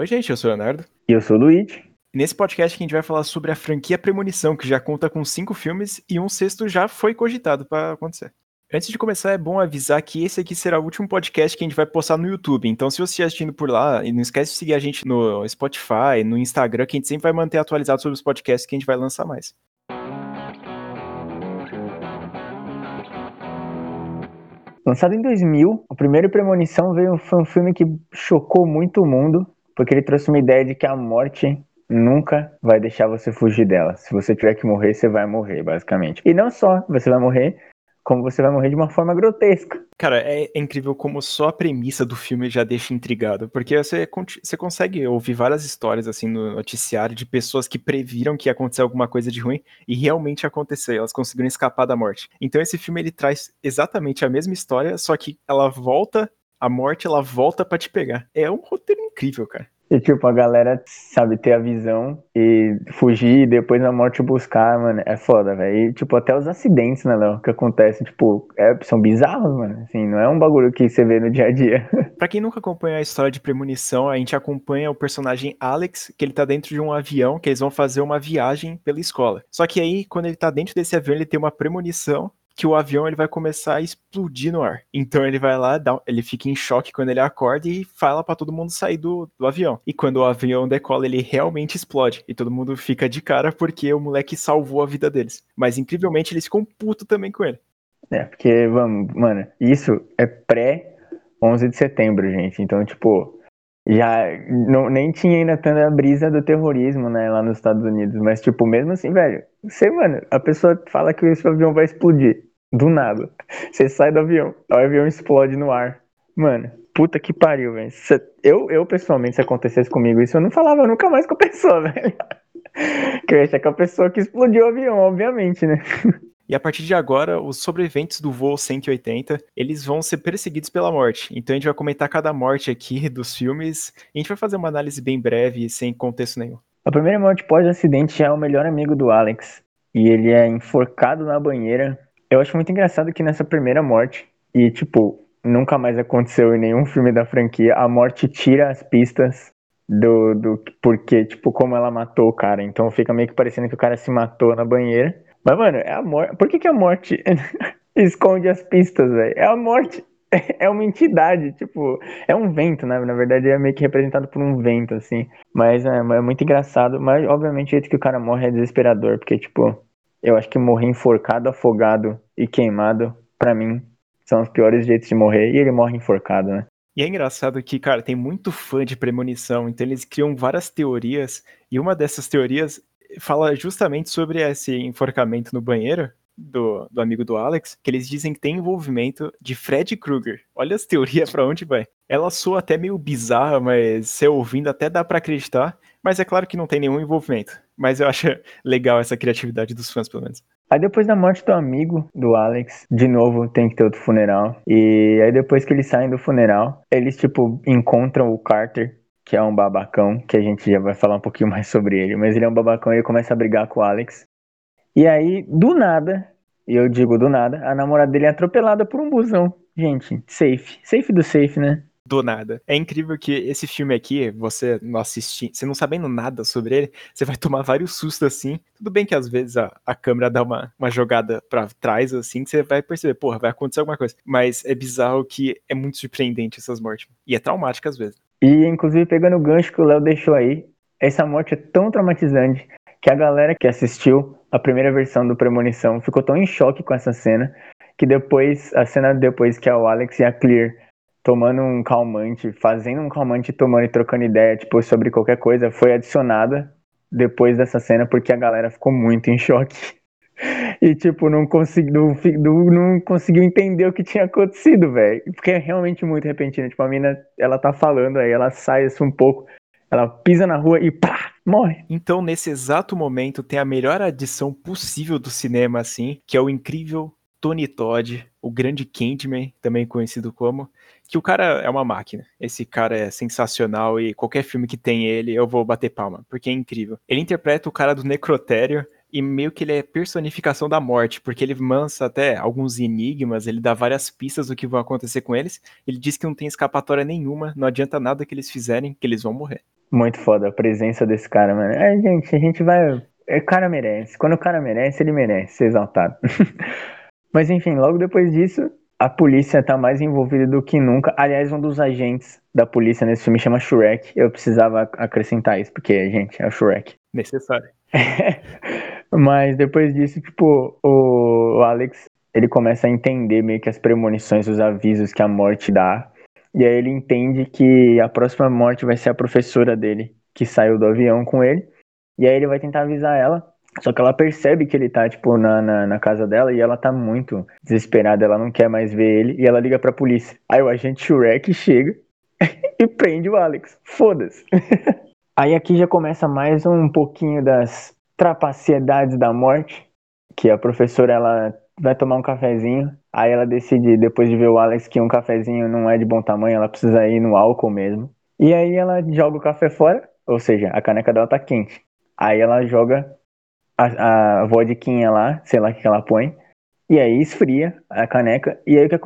Oi, gente, eu sou o Leonardo. E eu sou o Luigi. Nesse podcast a gente vai falar sobre a franquia Premonição, que já conta com cinco filmes e um sexto já foi cogitado para acontecer. Antes de começar, é bom avisar que esse aqui será o último podcast que a gente vai postar no YouTube. Então, se você estiver assistindo por lá, não esquece de seguir a gente no Spotify, no Instagram, que a gente sempre vai manter atualizado sobre os podcasts que a gente vai lançar mais. Lançado em 2000, o primeiro Premonição veio, foi um filme que chocou muito o mundo, porque ele trouxe uma ideia de que a morte nunca vai deixar você fugir dela. Se você tiver que morrer, você vai morrer, basicamente. E não só você vai morrer, como você vai morrer de uma forma grotesca. Cara, é, é, incrível como só a premissa do filme já deixa intrigado, porque você, você consegue ouvir várias histórias assim no noticiário de pessoas que previram que ia acontecer alguma coisa de ruim e realmente aconteceu, elas conseguiram escapar da morte. Então esse filme ele traz exatamente a mesma história, só que ela volta, a morte ela volta para te pegar. É um roteiro incrível, cara. E, tipo, a galera, sabe, ter a visão e fugir e depois na morte buscar, mano, é foda, velho. E, tipo, até os acidentes, né, Léo, que acontecem, tipo, é, são bizarros, mano. Assim, não é um bagulho que você vê no dia a dia. pra quem nunca acompanha a história de Premonição, a gente acompanha o personagem Alex, que ele tá dentro de um avião, que eles vão fazer uma viagem pela escola. Só que aí, quando ele tá dentro desse avião, ele tem uma premonição que o avião ele vai começar a explodir no ar. Então ele vai lá, dá, ele fica em choque quando ele acorda e fala para todo mundo sair do, do avião. E quando o avião decola, ele realmente explode. E todo mundo fica de cara porque o moleque salvou a vida deles. Mas incrivelmente eles ficam puto também com ele. É, porque, vamos, mano, isso é pré 11 de setembro, gente. Então, tipo, já não, nem tinha ainda tanta brisa do terrorismo, né, lá nos Estados Unidos. Mas, tipo, mesmo assim, velho, você, mano, a pessoa fala que esse avião vai explodir. Do nada. Você sai do avião, o avião explode no ar. Mano, puta que pariu, velho. Eu, eu, pessoalmente, se acontecesse comigo isso, eu não falava nunca mais com a pessoa, velho. Que eu ia achar que a pessoa que explodiu o avião, obviamente, né? E a partir de agora, os sobreviventes do voo 180, eles vão ser perseguidos pela morte. Então a gente vai comentar cada morte aqui dos filmes. E a gente vai fazer uma análise bem breve, sem contexto nenhum. A primeira morte pós-acidente é o melhor amigo do Alex. E ele é enforcado na banheira eu acho muito engraçado que nessa primeira morte, e tipo, nunca mais aconteceu em nenhum filme da franquia, a morte tira as pistas do, do porque, tipo, como ela matou o cara. Então fica meio que parecendo que o cara se matou na banheira. Mas, mano, é a morte. Por que, que a morte esconde as pistas, velho? É a morte. É uma entidade, tipo, é um vento, né? Na verdade é meio que representado por um vento, assim. Mas é, é muito engraçado. Mas, obviamente, o jeito que o cara morre é desesperador, porque, tipo, eu acho que morrer enforcado, afogado e queimado, para mim, são os piores jeitos de morrer. E ele morre enforcado, né? E é engraçado que, cara, tem muito fã de premonição, então eles criam várias teorias, e uma dessas teorias fala justamente sobre esse enforcamento no banheiro do, do amigo do Alex, que eles dizem que tem envolvimento de Fred Krueger. Olha as teorias para onde vai. Ela soa até meio bizarra, mas se ouvindo até dá para acreditar, mas é claro que não tem nenhum envolvimento. Mas eu acho legal essa criatividade dos fãs, pelo menos. Aí depois da morte do amigo do Alex, de novo tem que ter outro funeral. E aí depois que eles saem do funeral, eles tipo encontram o Carter, que é um babacão, que a gente já vai falar um pouquinho mais sobre ele, mas ele é um babacão e ele começa a brigar com o Alex. E aí, do nada, e eu digo do nada, a namorada dele é atropelada por um busão. Gente, safe. Safe do safe, né? Do nada. É incrível que esse filme aqui, você não assistir, você não sabendo nada sobre ele, você vai tomar vários sustos assim. Tudo bem que às vezes a, a câmera dá uma, uma jogada para trás assim, que você vai perceber, porra, vai acontecer alguma coisa. Mas é bizarro que é muito surpreendente essas mortes. E é traumática às vezes. E inclusive pegando o gancho que o Léo deixou aí, essa morte é tão traumatizante que a galera que assistiu a primeira versão do Premonição ficou tão em choque com essa cena que depois, a cena depois que o Alex e a Clear tomando um calmante, fazendo um calmante, tomando e trocando ideia, tipo, sobre qualquer coisa, foi adicionada depois dessa cena porque a galera ficou muito em choque. E, tipo, não conseguiu, não conseguiu entender o que tinha acontecido, velho. Porque é realmente muito repentino. Tipo, a mina, ela tá falando aí, ela sai assim um pouco, ela pisa na rua e pá, morre. Então, nesse exato momento, tem a melhor adição possível do cinema, assim, que é o incrível Tony Todd, o grande Candyman, também conhecido como, que o cara é uma máquina. Esse cara é sensacional e qualquer filme que tem ele, eu vou bater palma, porque é incrível. Ele interpreta o cara do necrotério e meio que ele é personificação da morte, porque ele mansa até alguns enigmas, ele dá várias pistas do que vai acontecer com eles. Ele diz que não tem escapatória nenhuma, não adianta nada que eles fizerem, que eles vão morrer. Muito foda a presença desse cara, mano. É, gente, a gente vai. O cara merece. Quando o cara merece, ele merece ser exaltado. Mas enfim, logo depois disso, a polícia tá mais envolvida do que nunca. Aliás, um dos agentes da polícia nesse filme chama Shrek. Eu precisava acrescentar isso, porque, gente, é o Shrek. Necessário. Mas depois disso, tipo, o Alex, ele começa a entender meio que as premonições, os avisos que a morte dá. E aí ele entende que a próxima morte vai ser a professora dele, que saiu do avião com ele. E aí ele vai tentar avisar ela. Só que ela percebe que ele tá, tipo, na, na, na, casa dela e ela tá muito desesperada, ela não quer mais ver ele e ela liga pra polícia. Aí o agente Shrek chega e prende o Alex. Foda-se. aí aqui já começa mais um pouquinho das trapaciedades da morte, que a professora ela vai tomar um cafezinho, aí ela decide, depois de ver o Alex, que um cafezinho não é de bom tamanho, ela precisa ir no álcool mesmo. E aí ela joga o café fora, ou seja, a caneca dela tá quente. Aí ela joga a, a lá, sei lá o que ela põe, e aí esfria a caneca, e aí o que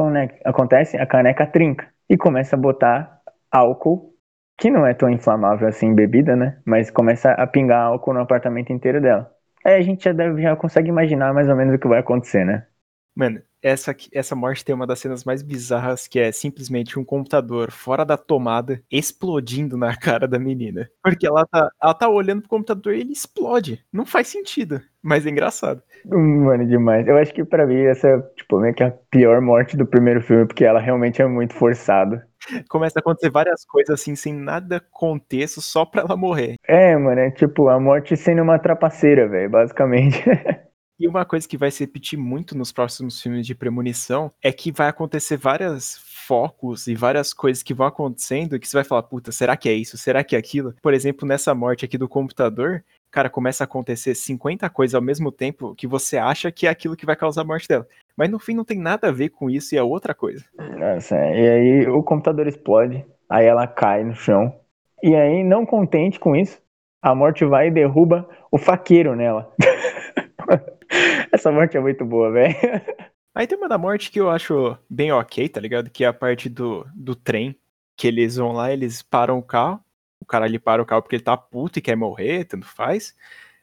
acontece? A caneca trinca, e começa a botar álcool, que não é tão inflamável assim bebida, né? Mas começa a pingar álcool no apartamento inteiro dela. Aí a gente já, deve, já consegue imaginar mais ou menos o que vai acontecer, né? Mano, essa, essa morte tem uma das cenas mais bizarras, que é simplesmente um computador fora da tomada explodindo na cara da menina. Porque ela tá, ela tá olhando pro computador e ele explode. Não faz sentido, mas é engraçado. Mano, demais. Eu acho que para mim essa é, tipo, meio que a pior morte do primeiro filme, porque ela realmente é muito forçada. Começa a acontecer várias coisas assim, sem nada contexto, só pra ela morrer. É, mano, é tipo a morte sendo uma trapaceira, velho, basicamente. E uma coisa que vai se repetir muito nos próximos filmes de premonição é que vai acontecer vários focos e várias coisas que vão acontecendo que você vai falar, puta, será que é isso? Será que é aquilo? Por exemplo, nessa morte aqui do computador, cara, começa a acontecer 50 coisas ao mesmo tempo que você acha que é aquilo que vai causar a morte dela. Mas no fim não tem nada a ver com isso e é outra coisa. Nossa, e aí o computador explode, aí ela cai no chão. E aí, não contente com isso, a morte vai e derruba o faqueiro nela. Essa morte é muito boa, velho. Aí tem uma da morte que eu acho bem ok, tá ligado? Que é a parte do, do trem. Que eles vão lá, eles param o carro. O cara ali para o carro porque ele tá puto e quer morrer, tanto faz.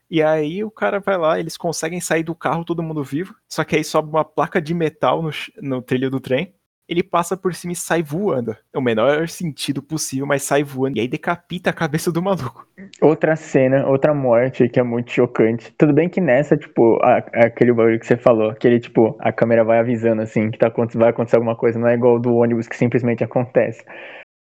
E aí o cara vai lá, eles conseguem sair do carro, todo mundo vivo. Só que aí sobe uma placa de metal no, no trilho do trem ele passa por cima e sai voando. É o menor sentido possível, mas sai voando. E aí decapita a cabeça do maluco. Outra cena, outra morte que é muito chocante. Tudo bem que nessa, tipo, a, aquele barulho que você falou, que ele, tipo, a câmera vai avisando assim que tá, vai acontecer alguma coisa. Não é igual do ônibus que simplesmente acontece.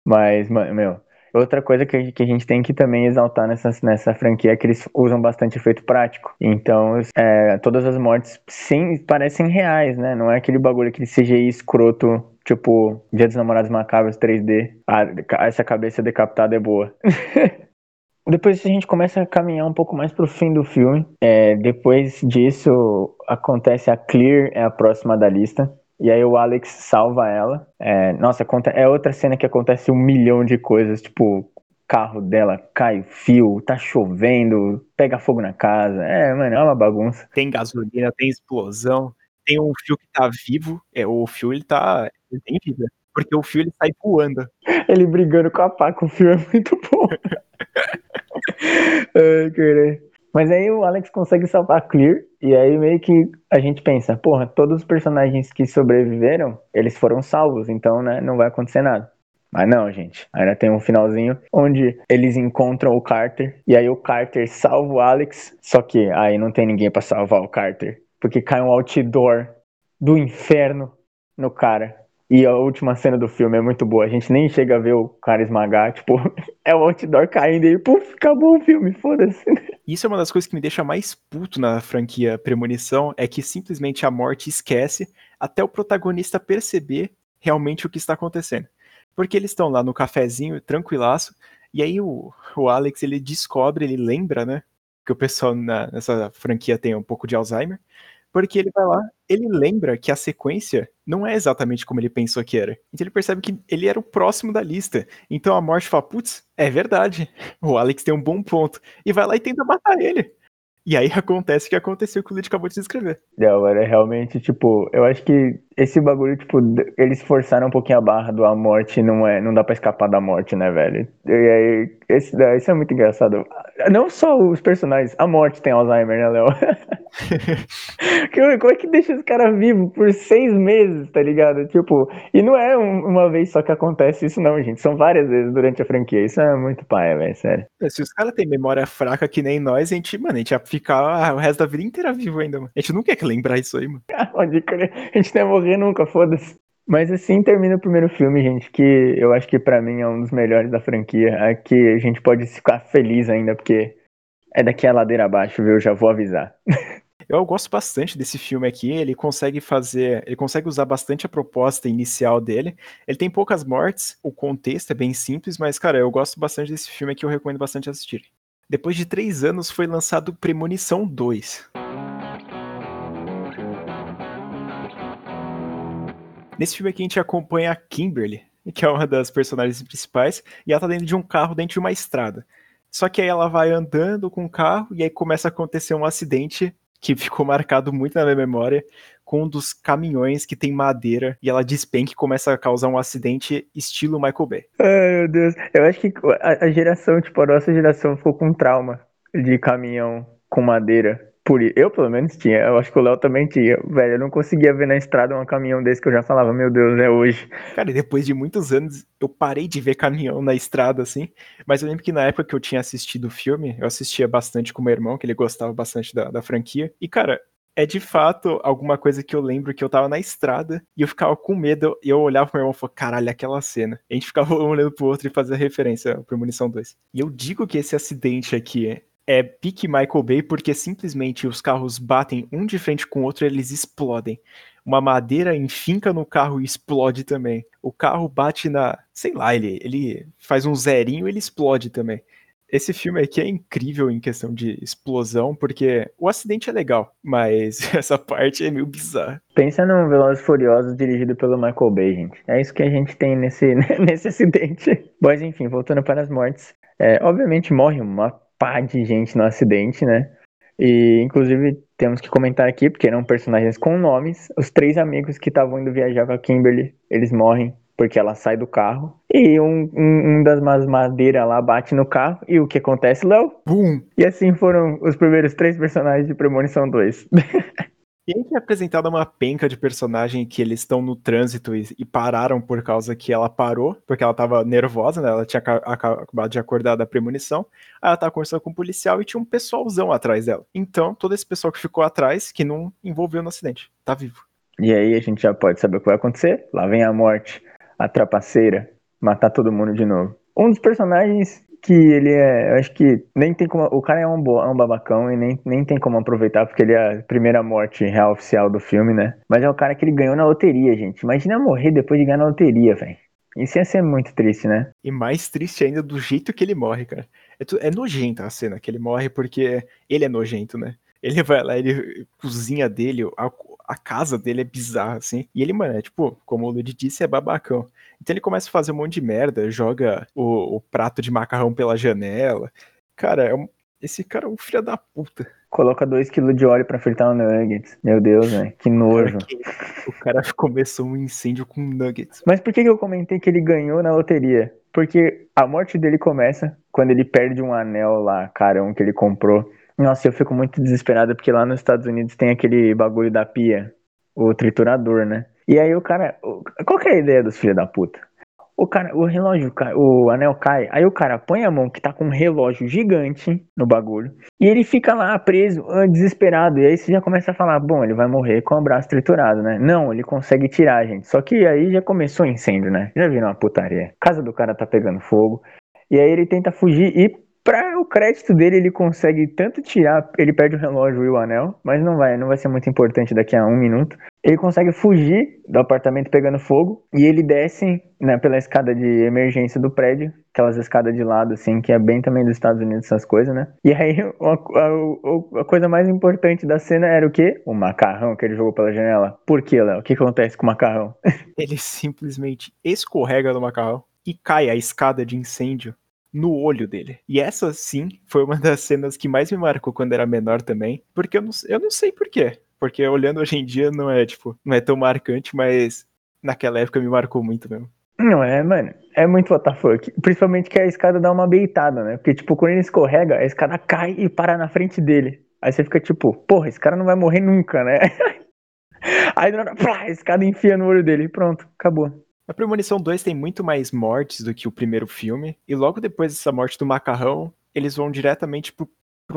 Mas, meu, Outra coisa que, que a gente tem que também exaltar nessa, nessa franquia é que eles usam bastante efeito prático. Então, é, todas as mortes sim, parecem reais, né? Não é aquele bagulho, aquele CGI escroto, tipo Dia dos Namorados Macabros 3D. Ah, essa cabeça decapitada é boa. Depois a gente começa a caminhar um pouco mais pro fim do filme. É, depois disso, acontece a Clear, é a próxima da lista. E aí o Alex salva ela. É, nossa, é outra cena que acontece um milhão de coisas, tipo, carro dela cai fio, tá chovendo, pega fogo na casa. É, mano, é uma bagunça. Tem gasolina, tem explosão, tem um fio que tá vivo. É, o fio ele tá. Ele tem vida. Porque o fio ele sai voando. Ele brigando com a pá com o fio é muito bom. Ai, caralho. Mas aí o Alex consegue salvar a Clear, e aí meio que a gente pensa, porra, todos os personagens que sobreviveram, eles foram salvos, então, né, não vai acontecer nada. Mas não, gente. Ainda tem um finalzinho onde eles encontram o Carter, e aí o Carter salva o Alex, só que aí não tem ninguém para salvar o Carter, porque cai um outdoor do inferno no cara. E a última cena do filme é muito boa. A gente nem chega a ver o cara esmagar, tipo, é o outdoor caindo e puf, acabou o filme, foda-se. Isso é uma das coisas que me deixa mais puto na franquia Premonição, é que simplesmente a morte esquece até o protagonista perceber realmente o que está acontecendo. Porque eles estão lá no cafezinho, tranquilaço, e aí o, o Alex, ele descobre, ele lembra, né, que o pessoal na, nessa franquia tem um pouco de Alzheimer, porque ele vai lá, ele lembra que a sequência não é exatamente como ele pensou que era. Então ele percebe que ele era o próximo da lista. Então a morte fala, putz, é verdade. O Alex tem um bom ponto. E vai lá e tenta matar ele. E aí acontece o que aconteceu que o Lid acabou de descrever. Não, era realmente, tipo, eu acho que esse bagulho, tipo, eles forçaram um pouquinho a barra do a morte, não é, não dá pra escapar da morte, né, velho? E aí, esse, isso é muito engraçado. Não só os personagens, a morte tem Alzheimer, né, Léo? Como é que deixa os caras vivos por seis meses, tá ligado? Tipo, e não é um, uma vez só que acontece isso, não, gente. São várias vezes durante a franquia. Isso é muito pai, velho, sério. É, se os caras têm memória fraca que nem nós, a gente, mano, a gente ia ficar o resto da vida inteira vivo ainda, mano. A gente não quer que lembrar isso aí, mano. Pode crer. A gente não ia morrer nunca, foda-se. Mas assim termina o primeiro filme, gente, que eu acho que para mim é um dos melhores da franquia. Aqui a gente pode ficar feliz ainda, porque é daqui a ladeira abaixo, viu? Eu já vou avisar. Eu gosto bastante desse filme aqui. Ele consegue fazer, ele consegue usar bastante a proposta inicial dele. Ele tem poucas mortes, o contexto é bem simples, mas cara, eu gosto bastante desse filme aqui. Eu recomendo bastante assistir. Depois de três anos foi lançado Premonição 2. Nesse filme aqui a gente acompanha a Kimberly, que é uma das personagens principais, e ela tá dentro de um carro dentro de uma estrada. Só que aí ela vai andando com o carro e aí começa a acontecer um acidente que ficou marcado muito na minha memória com um dos caminhões que tem madeira e ela despenca e começa a causar um acidente estilo Michael Bay. Ai, meu Deus. Eu acho que a, geração, tipo, a nossa geração ficou com trauma de caminhão com madeira por eu pelo menos tinha, eu acho que o Léo também tinha. Velho, eu não conseguia ver na estrada um caminhão desse que eu já falava, meu Deus, é hoje. Cara, e depois de muitos anos eu parei de ver caminhão na estrada assim, mas eu lembro que na época que eu tinha assistido o filme, eu assistia bastante com meu irmão, que ele gostava bastante da, da franquia. E cara, é de fato alguma coisa que eu lembro que eu tava na estrada e eu ficava com medo e eu olhava pro meu irmão e falava, caralho, aquela cena. E a gente ficava olhando pro outro e fazia referência pro Munição 2. E eu digo que esse acidente aqui é pique Michael Bay porque simplesmente os carros batem um de frente com o outro e eles explodem. Uma madeira enfinca no carro e explode também. O carro bate na. Sei lá, ele, ele faz um zerinho e ele explode também. Esse filme aqui é incrível em questão de explosão, porque o acidente é legal, mas essa parte é meio bizarra. Pensa num Velozes Furiosos dirigido pelo Michael Bay, gente. É isso que a gente tem nesse, nesse acidente. Mas enfim, voltando para as mortes. É, obviamente morre uma pá de gente no acidente, né? E inclusive temos que comentar aqui, porque eram personagens com nomes, os três amigos que estavam indo viajar com a Kimberly, eles morrem porque ela sai do carro e um, um, um das madeiras lá bate no carro e o que acontece, Léo? Bum! E assim foram os primeiros três personagens de Premonição 2. Aí que é apresentada uma penca de personagem que eles estão no trânsito e, e, pararam por causa que ela parou, porque ela tava nervosa, né? Ela tinha acabado de acordar da premonição. Aí ela tava conversando com um policial e tinha um pessoalzão atrás dela. Então, todo esse pessoal que ficou atrás, que não envolveu no acidente, tá vivo. E aí a gente já pode saber o que vai acontecer. Lá vem a morte, a trapaceira, matar todo mundo de novo. Um dos personagens que ele é. Eu acho que nem tem como. O cara é um, bo, é um babacão e nem, nem tem como aproveitar, porque ele é a primeira morte real oficial do filme, né? Mas é o cara que ele ganhou na loteria, gente. Imagina morrer depois de ganhar na loteria, velho. Isso ia ser muito triste, né? E mais triste ainda do jeito que ele morre, cara. É, é nojenta a cena que ele morre porque ele é nojento, né? Ele vai lá, ele cozinha dele, a, a casa dele é bizarra, assim. E ele, mano, é tipo, como o Lud disse, é babacão. Então ele começa a fazer um monte de merda, joga o, o prato de macarrão pela janela. Cara, é um, esse cara é um filho da puta. Coloca 2kg de óleo para fritar um nuggets. Meu Deus, velho. Que nojo. O cara começou um incêndio com nuggets. Mas por que eu comentei que ele ganhou na loteria? Porque a morte dele começa quando ele perde um anel lá, carão, que ele comprou. Nossa, eu fico muito desesperado porque lá nos Estados Unidos tem aquele bagulho da pia, o triturador, né? E aí o cara. Qual que é a ideia dos filhos da puta? O cara, o relógio, o anel cai, aí o cara põe a mão que tá com um relógio gigante no bagulho, e ele fica lá preso, ah, desesperado, e aí você já começa a falar, bom, ele vai morrer com o braço triturado, né? Não, ele consegue tirar, gente. Só que aí já começou o incêndio, né? Já viram uma putaria. A casa do cara tá pegando fogo, e aí ele tenta fugir e para o crédito dele, ele consegue tanto tirar, ele perde o relógio e o anel, mas não vai, não vai ser muito importante daqui a um minuto. Ele consegue fugir do apartamento pegando fogo e ele desce né, pela escada de emergência do prédio, aquelas escadas de lado, assim, que é bem também dos Estados Unidos, essas coisas, né? E aí a, a, a coisa mais importante da cena era o quê? O macarrão que ele jogou pela janela. Por quê, Léo? O que acontece com o macarrão? Ele simplesmente escorrega no macarrão e cai a escada de incêndio no olho dele. E essa, sim, foi uma das cenas que mais me marcou quando era menor também. Porque eu não, eu não sei porquê. Porque olhando hoje em dia não é, tipo, não é tão marcante, mas naquela época me marcou muito mesmo. Não é, mano. É muito WTF. Principalmente que a escada dá uma beitada, né? Porque, tipo, quando ele escorrega, a escada cai e para na frente dele. Aí você fica tipo, porra, esse cara não vai morrer nunca, né? Aí a escada enfia no olho dele e pronto, acabou. A Premonição 2 tem muito mais mortes do que o primeiro filme. E logo depois dessa morte do macarrão, eles vão diretamente pra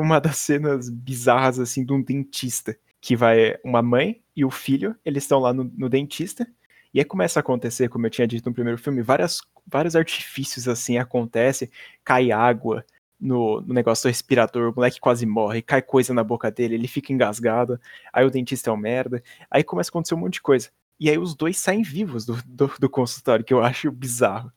uma das cenas bizarras, assim, de um dentista. Que vai uma mãe e o filho, eles estão lá no, no dentista. E aí começa a acontecer, como eu tinha dito no primeiro filme, várias, vários artifícios assim acontecem, cai água no, no negócio do respirador, o moleque quase morre, cai coisa na boca dele, ele fica engasgado, aí o dentista é um merda, aí começa a acontecer um monte de coisa. E aí os dois saem vivos do, do, do consultório, que eu acho bizarro.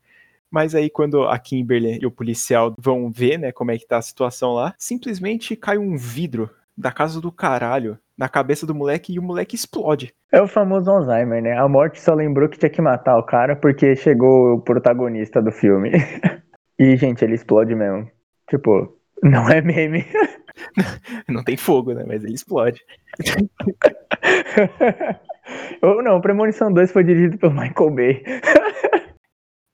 Mas aí quando a Kimberly e o policial vão ver, né, como é que tá a situação lá, simplesmente cai um vidro da casa do caralho na cabeça do moleque e o moleque explode. É o famoso Alzheimer, né? A morte só lembrou que tinha que matar o cara porque chegou o protagonista do filme. e, gente, ele explode mesmo. Tipo, não é meme. não tem fogo, né? Mas ele explode. Ou não, Premonição 2 foi dirigido pelo Michael Bay.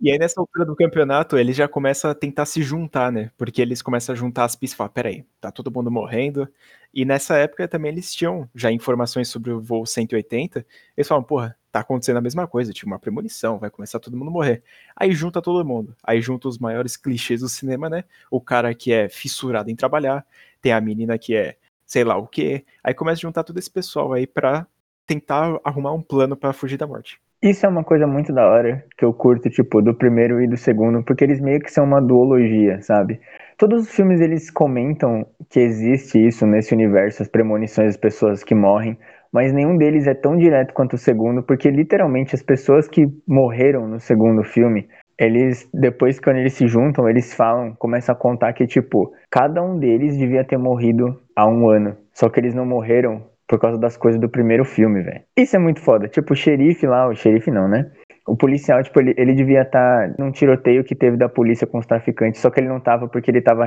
E aí, nessa altura do campeonato, ele já começa a tentar se juntar, né? Porque eles começam a juntar as pistas e falam, peraí, tá todo mundo morrendo. E nessa época também eles tinham já informações sobre o voo 180. Eles falam, porra, tá acontecendo a mesma coisa, tipo uma premonição, vai começar todo mundo morrer. Aí junta todo mundo. Aí junta os maiores clichês do cinema, né? O cara que é fissurado em trabalhar, tem a menina que é sei lá o quê. Aí começa a juntar todo esse pessoal aí pra tentar arrumar um plano para fugir da morte. Isso é uma coisa muito da hora que eu curto, tipo, do primeiro e do segundo, porque eles meio que são uma duologia, sabe? Todos os filmes eles comentam que existe isso nesse universo, as premonições das pessoas que morrem, mas nenhum deles é tão direto quanto o segundo, porque literalmente as pessoas que morreram no segundo filme, eles depois quando eles se juntam, eles falam, começam a contar que tipo, cada um deles devia ter morrido há um ano, só que eles não morreram por causa das coisas do primeiro filme, velho. Isso é muito foda. Tipo, o xerife lá, o xerife não, né? O policial, tipo, ele, ele devia estar tá num tiroteio que teve da polícia com os traficantes, só que ele não tava porque ele tava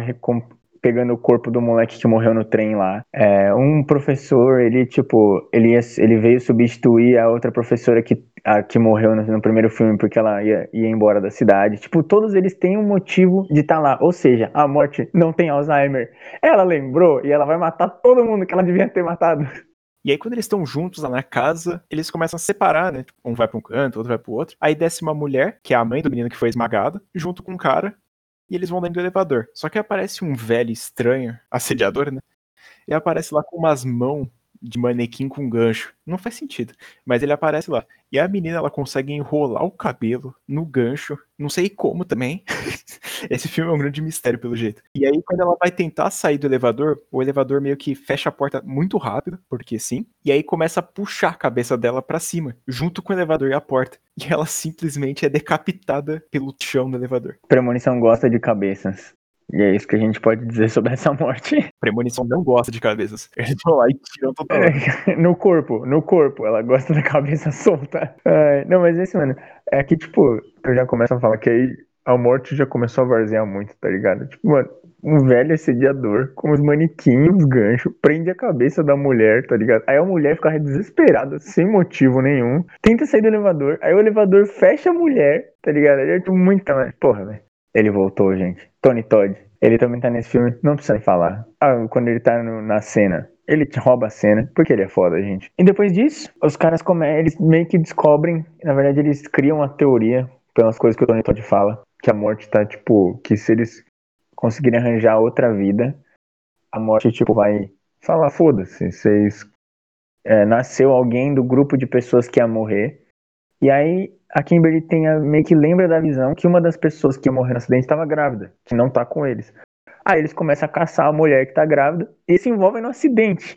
pegando o corpo do moleque que morreu no trem lá. É, um professor, ele, tipo, ele, ia, ele veio substituir a outra professora que, a, que morreu no, no, primeiro filme porque ela ia, ia embora da cidade. Tipo, todos eles têm um motivo de estar tá lá. Ou seja, a morte não tem Alzheimer. Ela lembrou e ela vai matar todo mundo que ela devia ter matado. E aí, quando eles estão juntos lá na casa, eles começam a separar, né? Tipo, um vai pra um canto, outro vai pro outro. Aí desce uma mulher, que é a mãe do menino que foi esmagado, junto com um cara, e eles vão dentro do elevador. Só que aparece um velho estranho, assediador, né? E aparece lá com umas mãos de manequim com gancho. Não faz sentido. Mas ele aparece lá. E a menina, ela consegue enrolar o cabelo no gancho. Não sei como também. Esse filme é um grande mistério, pelo jeito. E aí, quando ela vai tentar sair do elevador, o elevador meio que fecha a porta muito rápido, porque sim. E aí começa a puxar a cabeça dela para cima, junto com o elevador e a porta. E ela simplesmente é decapitada pelo chão do elevador. Premonição gosta de cabeças. E é isso que a gente pode dizer sobre essa morte. Premonição não gosta de cabeças. Eles vão lá e tiram total. É, no corpo, no corpo. Ela gosta da cabeça solta. É, não, mas esse, mano, é que, tipo, eu já começo a falar que aí a morte já começou a varzear muito, tá ligado? Tipo, mano, um velho assediador com os manequins, gancho, prende a cabeça da mulher, tá ligado? Aí a mulher fica desesperada, sem motivo nenhum, tenta sair do elevador, aí o elevador fecha a mulher, tá ligado? Aí é tipo, muita. Porra, velho. Ele voltou, gente. Tony Todd. Ele também tá nesse filme, não precisa falar. Ah, quando ele tá no, na cena, ele rouba a cena, porque ele é foda, gente. E depois disso, os caras come... eles meio que descobrem, na verdade, eles criam uma teoria, pelas coisas que o Tony Todd fala, que a morte tá, tipo, que se eles conseguirem arranjar outra vida, a morte, tipo, vai falar, foda-se, vocês. É, nasceu alguém do grupo de pessoas que ia morrer. E aí a Kimberly tem a, meio que lembra da visão que uma das pessoas que ia morrer no acidente estava grávida, que não tá com eles. Aí eles começam a caçar a mulher que tá grávida e se envolvem no acidente.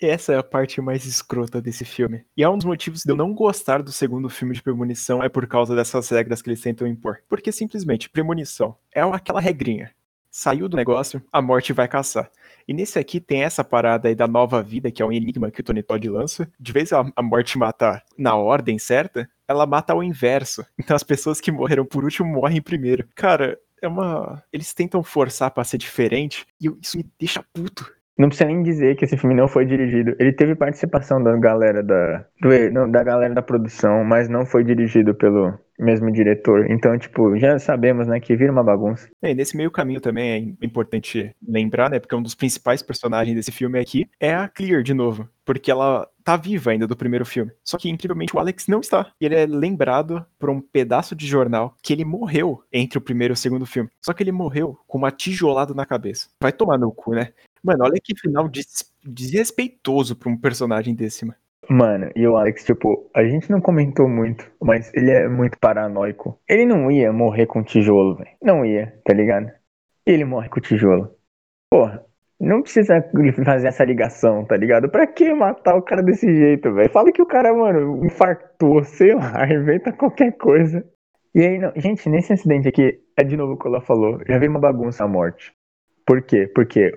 Essa é a parte mais escrota desse filme. E é um dos motivos de eu não gostar do segundo filme de Premonição é por causa dessas regras que eles tentam impor. Porque simplesmente, Premonição é aquela regrinha. Saiu do negócio, a morte vai caçar. E nesse aqui tem essa parada aí da nova vida, que é um enigma que o Tony Todd lança. De vez a, a morte matar na ordem certa, ela mata ao inverso. Então as pessoas que morreram por último morrem primeiro. Cara, é uma. Eles tentam forçar pra ser diferente e isso me deixa puto. Não precisa nem dizer que esse filme não foi dirigido. Ele teve participação da galera da, do, não, da galera da produção, mas não foi dirigido pelo mesmo diretor. Então, tipo, já sabemos, né, que vira uma bagunça. É, nesse meio caminho também é importante lembrar, né, porque um dos principais personagens desse filme aqui é a Clear, de novo. Porque ela tá viva ainda do primeiro filme. Só que, incrivelmente, o Alex não está. E ele é lembrado por um pedaço de jornal que ele morreu entre o primeiro e o segundo filme. Só que ele morreu com uma tijolada na cabeça. Vai tomar no cu, né? Mano, olha que final des desrespeitoso pra um personagem desse, mano. Mano, e o Alex, tipo, a gente não comentou muito, mas ele é muito paranoico. Ele não ia morrer com tijolo, velho. Não ia, tá ligado? Ele morre com tijolo. Porra, não precisa fazer essa ligação, tá ligado? Pra que matar o cara desse jeito, velho? Fala que o cara, mano, infartou, sei lá, inventa qualquer coisa. E aí, não, gente, nesse acidente aqui, é de novo o que ela falou, já veio uma bagunça a morte. Por quê? Porque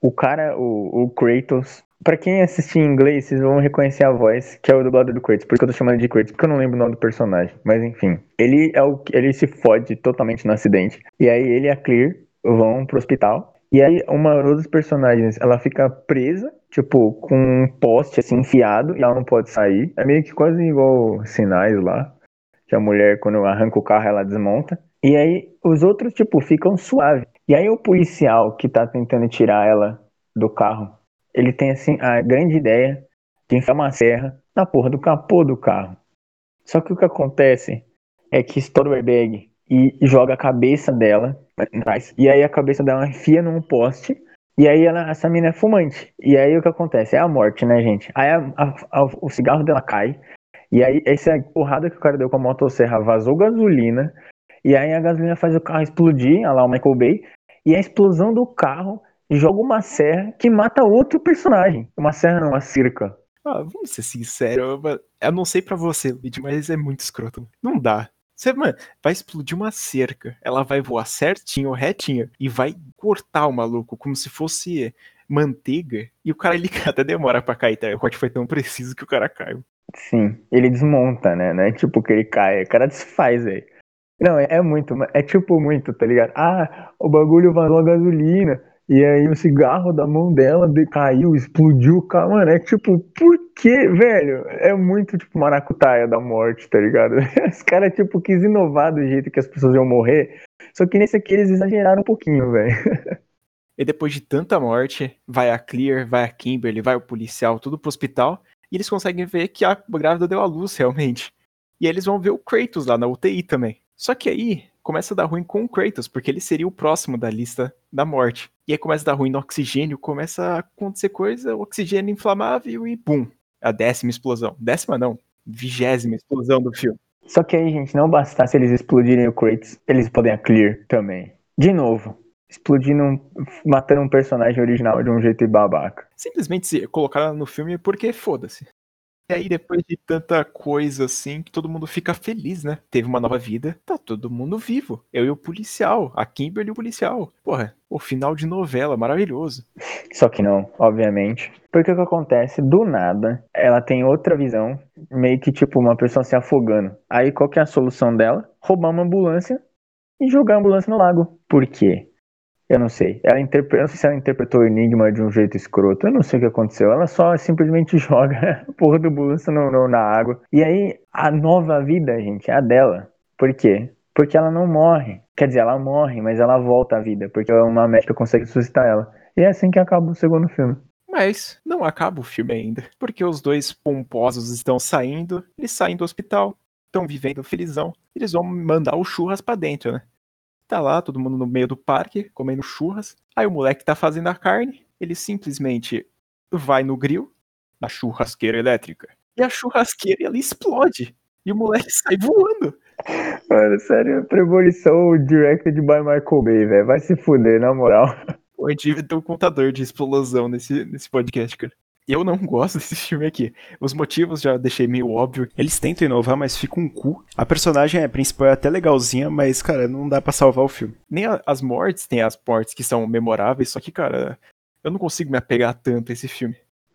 o cara, o, o Kratos. Pra quem assistir em inglês, vocês vão reconhecer a voz, que é o dublador do Kratos. Porque eu tô chamando de Kratos, porque eu não lembro o nome do personagem. Mas enfim, ele é o ele se fode totalmente no acidente. E aí ele e a Clear vão pro hospital. E aí uma dos personagens, ela fica presa, tipo, com um poste assim enfiado, e ela não pode sair. É meio que quase igual sinais lá. Que a mulher, quando arranca o carro, ela desmonta. E aí os outros, tipo, ficam suave. E aí o policial que tá tentando tirar ela do carro, ele tem assim a grande ideia de enfiar uma serra na porra do capô do carro. Só que o que acontece é que estoura o airbag e joga a cabeça dela atrás. E aí a cabeça dela enfia num poste. E aí ela, essa mina é fumante. E aí o que acontece? É a morte, né, gente? Aí a, a, a, o cigarro dela cai. E aí essa porrada que o cara deu com a motosserra vazou gasolina. E aí a gasolina faz o carro explodir, olha lá o Michael Bay, e a explosão do carro joga uma serra que mata outro personagem. Uma serra não, uma cerca. Ah, vamos ser sinceros, eu não sei para você, Lid, mas é muito escroto. Não dá. Você, mano, vai explodir uma cerca, ela vai voar certinho, retinho, e vai cortar o maluco como se fosse manteiga, e o cara ele até demora pra cair, tá? O corte foi tão preciso que o cara caiu. Sim, ele desmonta, né? Não é tipo que ele cai, o cara desfaz, velho. Não, é, é, muito, é tipo muito, tá ligado? Ah, o bagulho vazou a gasolina. E aí o cigarro da mão dela caiu, explodiu o carro. Mano, é tipo, por que, velho? É muito tipo maracutaia da morte, tá ligado? Os caras, tipo, quis inovar do jeito que as pessoas iam morrer. Só que nesse aqui eles exageraram um pouquinho, velho. E depois de tanta morte, vai a Clear, vai a Kimberly, vai o policial, tudo pro hospital. E eles conseguem ver que a grávida deu a luz, realmente. E aí eles vão ver o Kratos lá na UTI também. Só que aí começa a dar ruim com o Kratos, porque ele seria o próximo da lista da morte. E aí começa a dar ruim no oxigênio, começa a acontecer coisa, oxigênio inflamável e pum, a décima explosão. Décima não, vigésima explosão do filme. Só que aí, gente, não bastasse eles explodirem o Kratos, eles podem a Clear também. De novo, explodindo, um, matando um personagem original de um jeito babaca. Simplesmente se colocaram no filme porque foda-se. E aí, depois de tanta coisa assim, que todo mundo fica feliz, né? Teve uma nova vida, tá todo mundo vivo. Eu e o policial, a Kimberly e o policial. Porra, o final de novela, maravilhoso. Só que não, obviamente. Porque o que acontece? Do nada, ela tem outra visão, meio que tipo uma pessoa se afogando. Aí qual que é a solução dela? Roubar uma ambulância e jogar a ambulância no lago. Por quê? Eu não sei. Ela interpre... Eu não sei se ela interpretou o enigma de um jeito escroto. Eu não sei o que aconteceu. Ela só simplesmente joga a porra do no, na água. E aí, a nova vida, gente, é a dela. Por quê? Porque ela não morre. Quer dizer, ela morre, mas ela volta à vida. Porque uma médica consegue suscitar ela. E é assim que acaba o segundo filme. Mas não acaba o filme ainda. Porque os dois pomposos estão saindo. Eles saem do hospital. Estão vivendo felizão. Eles vão mandar o churras pra dentro, né? Tá lá, todo mundo no meio do parque, comendo churras. Aí o moleque tá fazendo a carne, ele simplesmente vai no grill, na churrasqueira elétrica. E a churrasqueira ela explode. E o moleque sai voando. Mano, sério, premonição directed by Michael Bay, velho. Vai se fuder, na moral. Pô, a gente ter um contador de explosão nesse, nesse podcast, cara. Eu não gosto desse filme aqui. Os motivos já deixei meio óbvio. Eles tentam inovar, mas fica um cu. A personagem é principal é até legalzinha, mas, cara, não dá para salvar o filme. Nem a, as mortes tem as mortes que são memoráveis, só que, cara, eu não consigo me apegar tanto a esse filme.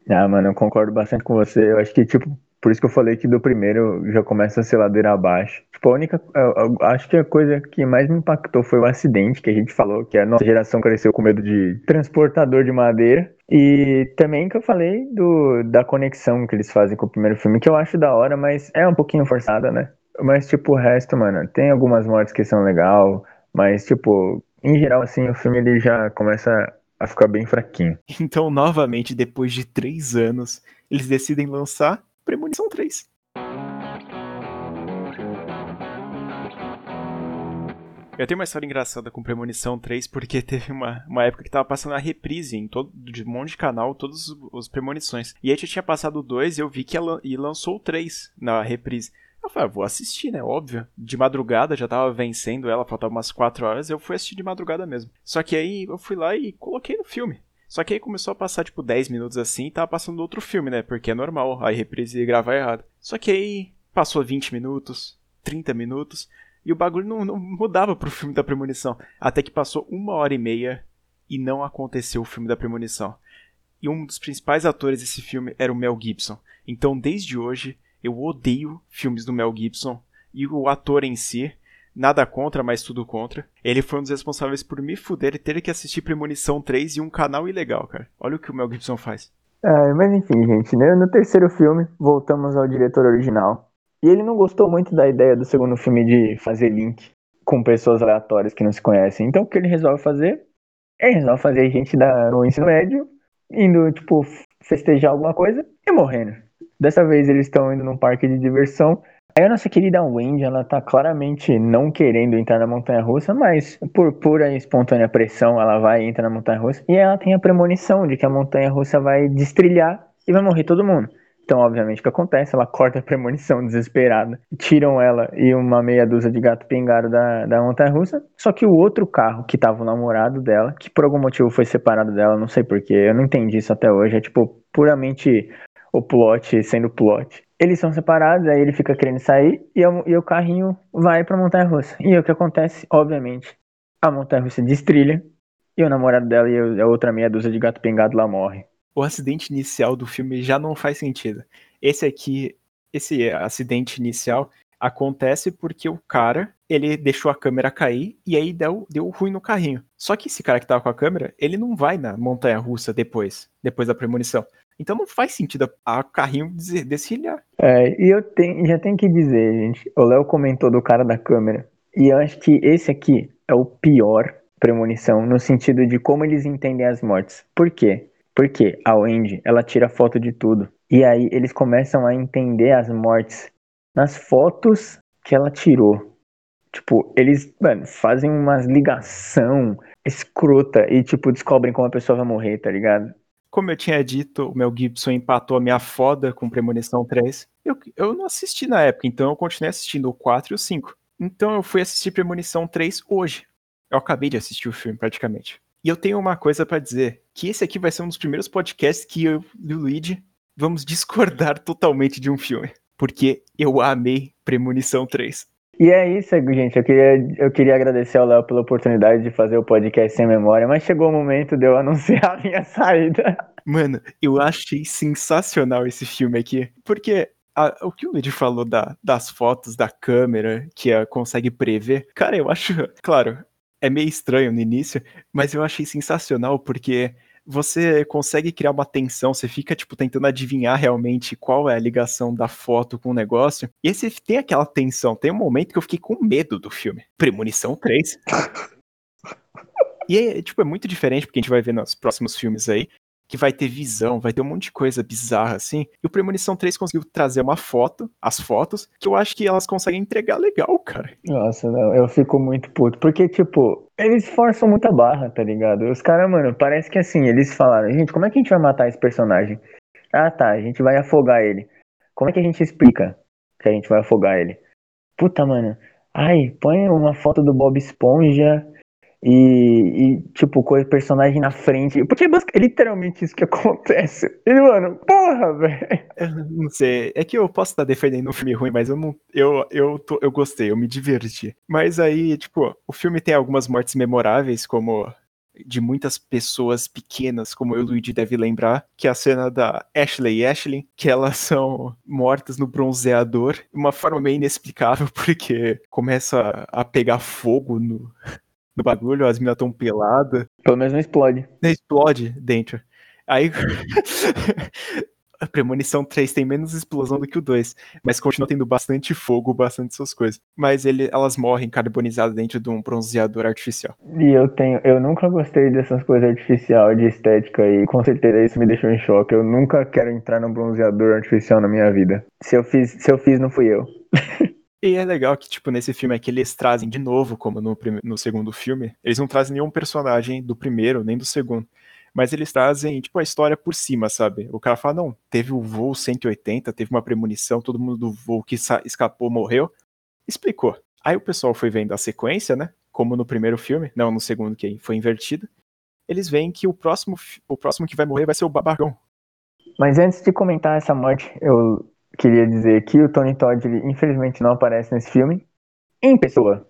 Ah, mano, eu concordo bastante com você. Eu acho que, tipo, Por isso que eu falei que do primeiro já começa a ser ladeira abaixo. Tipo, a única. Eu, eu, acho que a coisa que mais me impactou foi o acidente que a gente falou, que a nossa geração cresceu com medo de transportador de madeira. E também que eu falei do, da conexão que eles fazem com o primeiro filme, que eu acho da hora, mas é um pouquinho forçada, né? Mas, tipo, o resto, mano, tem algumas mortes que são legal, mas, tipo, em geral, assim, o filme ele já começa a ficar bem fraquinho. Então, novamente, depois de três anos, eles decidem lançar Premonição 3. Eu tenho uma história engraçada com Premonição 3, porque teve uma, uma época que tava passando a reprise em todo, de um monte de canal, todos os Premonições. E aí já tinha passado 2 e eu vi que ela, e lançou o 3 na reprise. Eu falei, ah, vou assistir, né? Óbvio. De madrugada, já tava vencendo ela, faltava umas 4 horas, eu fui assistir de madrugada mesmo. Só que aí eu fui lá e coloquei no filme. Só que aí começou a passar, tipo, 10 minutos assim e tava passando outro filme, né? Porque é normal, aí reprise e gravar errado. Só que aí passou 20 minutos, 30 minutos, e o bagulho não, não mudava pro filme da premonição. Até que passou uma hora e meia e não aconteceu o filme da premonição. E um dos principais atores desse filme era o Mel Gibson. Então, desde hoje, eu odeio filmes do Mel Gibson. E o ator em si, Nada contra, mas tudo contra. Ele foi um dos responsáveis por me fuder e ter que assistir Premonição 3 em um canal ilegal, cara. Olha o que o Mel Gibson faz. É, mas enfim, gente, né? no terceiro filme, voltamos ao diretor original. E ele não gostou muito da ideia do segundo filme de fazer link com pessoas aleatórias que não se conhecem. Então o que ele resolve fazer? Ele resolve fazer a gente dar no ensino médio, indo, tipo, festejar alguma coisa e morrendo. Dessa vez eles estão indo num parque de diversão Aí a nossa querida Wendy, ela tá claramente não querendo entrar na montanha russa, mas por pura e espontânea pressão, ela vai entrar na montanha russa e ela tem a premonição de que a montanha russa vai destrilhar e vai morrer todo mundo. Então, obviamente, o que acontece? Ela corta a premonição desesperada. Tiram ela e uma meia dúzia de gato pingado da, da montanha russa. Só que o outro carro, que tava o namorado dela, que por algum motivo foi separado dela, não sei porquê, eu não entendi isso até hoje. É tipo puramente o plot sendo plot. Eles são separados, aí ele fica querendo sair e, e o carrinho vai pra montanha russa. E o que acontece? Obviamente, a montanha russa destrilha e o namorado dela e a outra meia dúzia de gato pingado lá morre. O acidente inicial do filme já não faz sentido. Esse aqui, esse acidente inicial acontece porque o cara, ele deixou a câmera cair e aí deu, deu ruim no carrinho. Só que esse cara que tava com a câmera, ele não vai na montanha russa depois, depois da premonição. Então não faz sentido a, carrinho desfilhar. É, e eu tenho, já tenho que dizer, gente, o Léo comentou do cara da câmera. E eu acho que esse aqui é o pior premonição no sentido de como eles entendem as mortes. Por quê? Porque a Wendy, ela tira foto de tudo. E aí eles começam a entender as mortes nas fotos que ela tirou. Tipo, eles, mano, fazem umas ligação escrota e, tipo, descobrem como a pessoa vai morrer, tá ligado? Como eu tinha dito, o Mel Gibson empatou a minha foda com Premonição 3. Eu, eu não assisti na época, então eu continuei assistindo o 4 e o 5. Então eu fui assistir Premonição 3 hoje. Eu acabei de assistir o filme, praticamente. E eu tenho uma coisa para dizer, que esse aqui vai ser um dos primeiros podcasts que eu e o Luigi vamos discordar totalmente de um filme. Porque eu amei Premonição 3. E é isso, gente. Eu queria, eu queria agradecer ao Léo pela oportunidade de fazer o podcast sem memória, mas chegou o momento de eu anunciar a minha saída. Mano, eu achei sensacional esse filme aqui, porque a, o que o Luigi falou da, das fotos, da câmera, que a, consegue prever, cara, eu acho, claro, é meio estranho no início, mas eu achei sensacional porque você consegue criar uma tensão, você fica, tipo, tentando adivinhar realmente qual é a ligação da foto com o negócio. E aí você tem aquela tensão. Tem um momento que eu fiquei com medo do filme. Premonição 3. e é, tipo, é muito diferente porque a gente vai ver nos próximos filmes aí que vai ter visão, vai ter um monte de coisa bizarra assim. E o Premonição 3 conseguiu trazer uma foto, as fotos, que eu acho que elas conseguem entregar legal, cara. Nossa, não, eu fico muito puto. Porque, tipo, eles forçam muita barra, tá ligado? Os caras, mano, parece que assim, eles falaram, gente, como é que a gente vai matar esse personagem? Ah, tá, a gente vai afogar ele. Como é que a gente explica que a gente vai afogar ele? Puta, mano. Ai, põe uma foto do Bob Esponja e, e, tipo, com o personagem na frente. Porque é literalmente isso que acontece. E, mano, porra, velho. Não sei. É que eu posso estar defendendo um filme ruim, mas eu não. Eu, eu, tô, eu gostei, eu me diverti. Mas aí, tipo, o filme tem algumas mortes memoráveis, como de muitas pessoas pequenas, como eu e o Luigi deve lembrar, que é a cena da Ashley e Ashley, que elas são mortas no bronzeador, de uma forma meio inexplicável, porque começa a pegar fogo no, no bagulho, as minas tão peladas. Pelo menos não explode. Não explode dentro. Aí. a Premonição 3 tem menos explosão do que o 2, mas continua tendo bastante fogo, bastante essas coisas. Mas ele, elas morrem carbonizadas dentro de um bronzeador artificial. E eu tenho, eu nunca gostei dessas coisas artificial de estética e com certeza isso me deixou em choque. Eu nunca quero entrar num bronzeador artificial na minha vida. Se eu fiz, se eu fiz não fui eu. E é legal que, tipo, nesse filme é que eles trazem de novo, como no, no segundo filme, eles não trazem nenhum personagem do primeiro, nem do segundo mas eles trazem, tipo, a história por cima, sabe? O cara fala, não, teve o voo 180, teve uma premonição, todo mundo do voo que escapou morreu. Explicou. Aí o pessoal foi vendo a sequência, né? Como no primeiro filme, não no segundo que foi invertido. Eles veem que o próximo, o próximo que vai morrer vai ser o Babagão. Mas antes de comentar essa morte, eu queria dizer que o Tony Todd, ele, infelizmente, não aparece nesse filme em pessoa.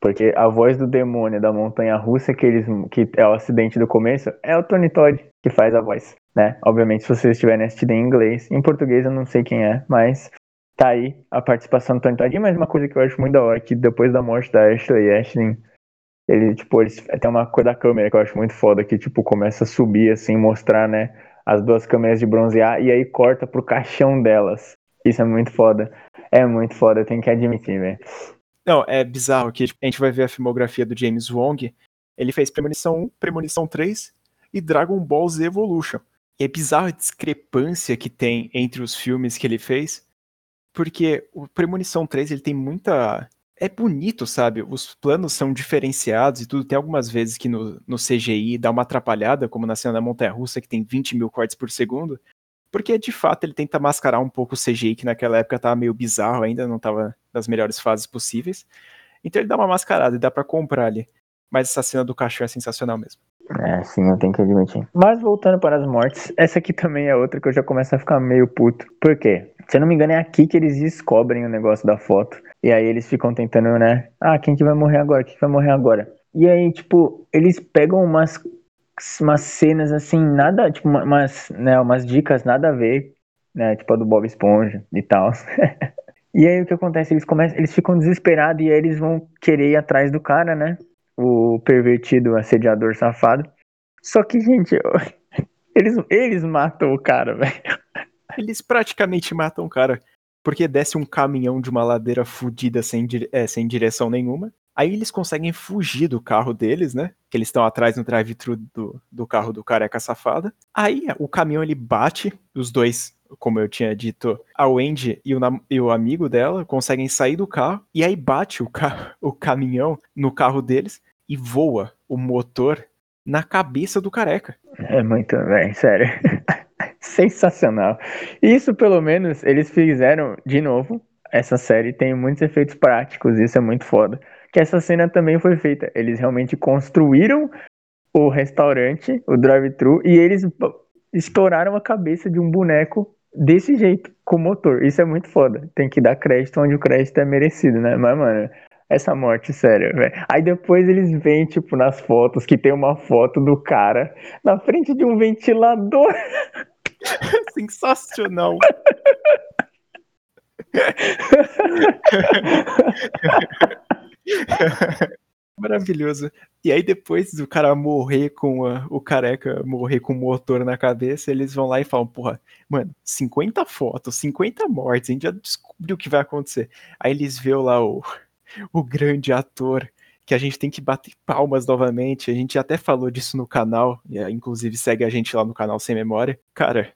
Porque a voz do demônio da montanha russa, que, eles, que é o acidente do começo, é o Tony Todd que faz a voz. Né? Obviamente, se vocês estiverem assistindo em inglês, em português eu não sei quem é, mas tá aí a participação do Tony Todd. E mais uma coisa que eu acho muito da hora, que depois da morte da Ashley Ashley, ele, tipo, eles, tem uma coisa da câmera que eu acho muito foda, que, tipo, começa a subir, assim, mostrar, né, as duas câmeras de bronzear, e aí corta pro caixão delas. Isso é muito foda. É muito foda, eu tenho que admitir, velho. Não, é bizarro que tipo, a gente vai ver a filmografia do James Wong. Ele fez Premonição 1, Premonição 3 e Dragon Ball Z Evolution. E é bizarro a discrepância que tem entre os filmes que ele fez, porque o Premonição 3 ele tem muita. É bonito, sabe? Os planos são diferenciados e tudo. Tem algumas vezes que no, no CGI dá uma atrapalhada, como na cena da Montanha Russa, que tem 20 mil cortes por segundo. Porque de fato ele tenta mascarar um pouco o CGI, que naquela época tava meio bizarro ainda, não tava nas melhores fases possíveis. Então ele dá uma mascarada e dá para comprar ali. Mas essa cena do cachorro é sensacional mesmo. É, sim, eu tenho que admitir. Mas voltando para as mortes, essa aqui também é outra que eu já começo a ficar meio puto. Por quê? Se eu não me engano, é aqui que eles descobrem o negócio da foto. E aí eles ficam tentando, né? Ah, quem que vai morrer agora? Quem que vai morrer agora? E aí, tipo, eles pegam umas umas cenas assim, nada, tipo, umas, né, umas dicas nada a ver, né, tipo a do Bob Esponja e tal. e aí o que acontece? Eles começam, eles ficam desesperados e aí eles vão querer ir atrás do cara, né? O pervertido assediador safado. Só que, gente, eles, eles matam o cara, velho. Eles praticamente matam o cara. Porque desce um caminhão de uma ladeira fodida sem, é, sem direção nenhuma. Aí eles conseguem fugir do carro deles, né? Que eles estão atrás no drive-thru do, do carro do careca safada. Aí o caminhão ele bate, os dois, como eu tinha dito, a Wendy e o, e o amigo dela conseguem sair do carro. E aí bate o, ca o caminhão no carro deles e voa o motor na cabeça do careca. É muito bem, sério. Sensacional. Isso, pelo menos, eles fizeram de novo. Essa série tem muitos efeitos práticos, isso é muito foda que essa cena também foi feita. Eles realmente construíram o restaurante, o drive-thru, e eles estouraram a cabeça de um boneco desse jeito, com motor. Isso é muito foda. Tem que dar crédito onde o crédito é merecido, né? Mas, mano, essa morte, sério, velho. Aí depois eles veem, tipo, nas fotos, que tem uma foto do cara na frente de um ventilador. Sensacional. Maravilhoso. E aí, depois do cara morrer com a, o careca morrer com o motor na cabeça, eles vão lá e falam: Porra, mano, 50 fotos, 50 mortes, a gente já descobriu o que vai acontecer. Aí eles veem lá o, o grande ator, que a gente tem que bater palmas novamente. A gente até falou disso no canal, inclusive segue a gente lá no canal Sem Memória. Cara,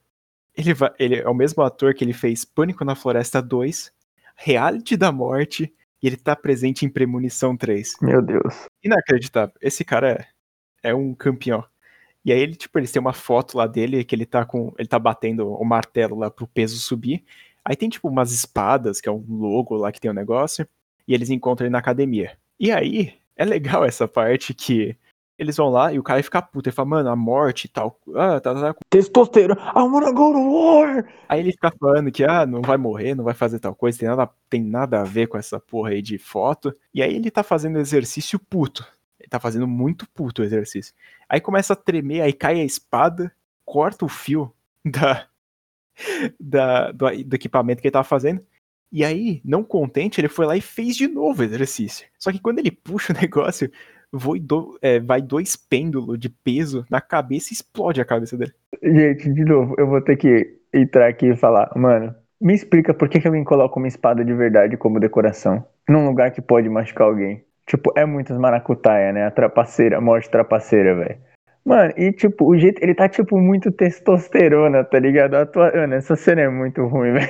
ele, vai, ele é o mesmo ator que ele fez Pânico na Floresta 2, Reality da Morte e ele tá presente em Premonição 3. Meu Deus. Inacreditável. Esse cara é, é um campeão. E aí ele, tipo, eles têm uma foto lá dele que ele tá com. Ele tá batendo o martelo lá pro peso subir. Aí tem, tipo, umas espadas, que é um logo lá que tem um negócio. E eles encontram ele na academia. E aí, é legal essa parte que eles vão lá e o cara fica puto. Ele fala, mano, a morte e tal. Ah, tá, tá, tá. Testosterona. I wanna go to war. Aí ele fica falando que, ah, não vai morrer, não vai fazer tal coisa. Tem nada, tem nada a ver com essa porra aí de foto. E aí ele tá fazendo exercício puto. tá fazendo muito puto o exercício. Aí começa a tremer, aí cai a espada, corta o fio da, da do, do equipamento que ele tava fazendo. E aí, não contente, ele foi lá e fez de novo o exercício. Só que quando ele puxa o negócio, do, é, vai dois pêndulos de peso na cabeça e explode a cabeça dele. Gente, de novo, eu vou ter que entrar aqui e falar, mano, me explica por que, que alguém coloca uma espada de verdade como decoração num lugar que pode machucar alguém. Tipo, é muitas maracutaia, né? A trapaceira, a morte trapaceira, velho. Mano, e tipo, o jeito. Ele tá, tipo, muito testosterona, tá ligado? A tua, mano, essa cena é muito ruim, velho.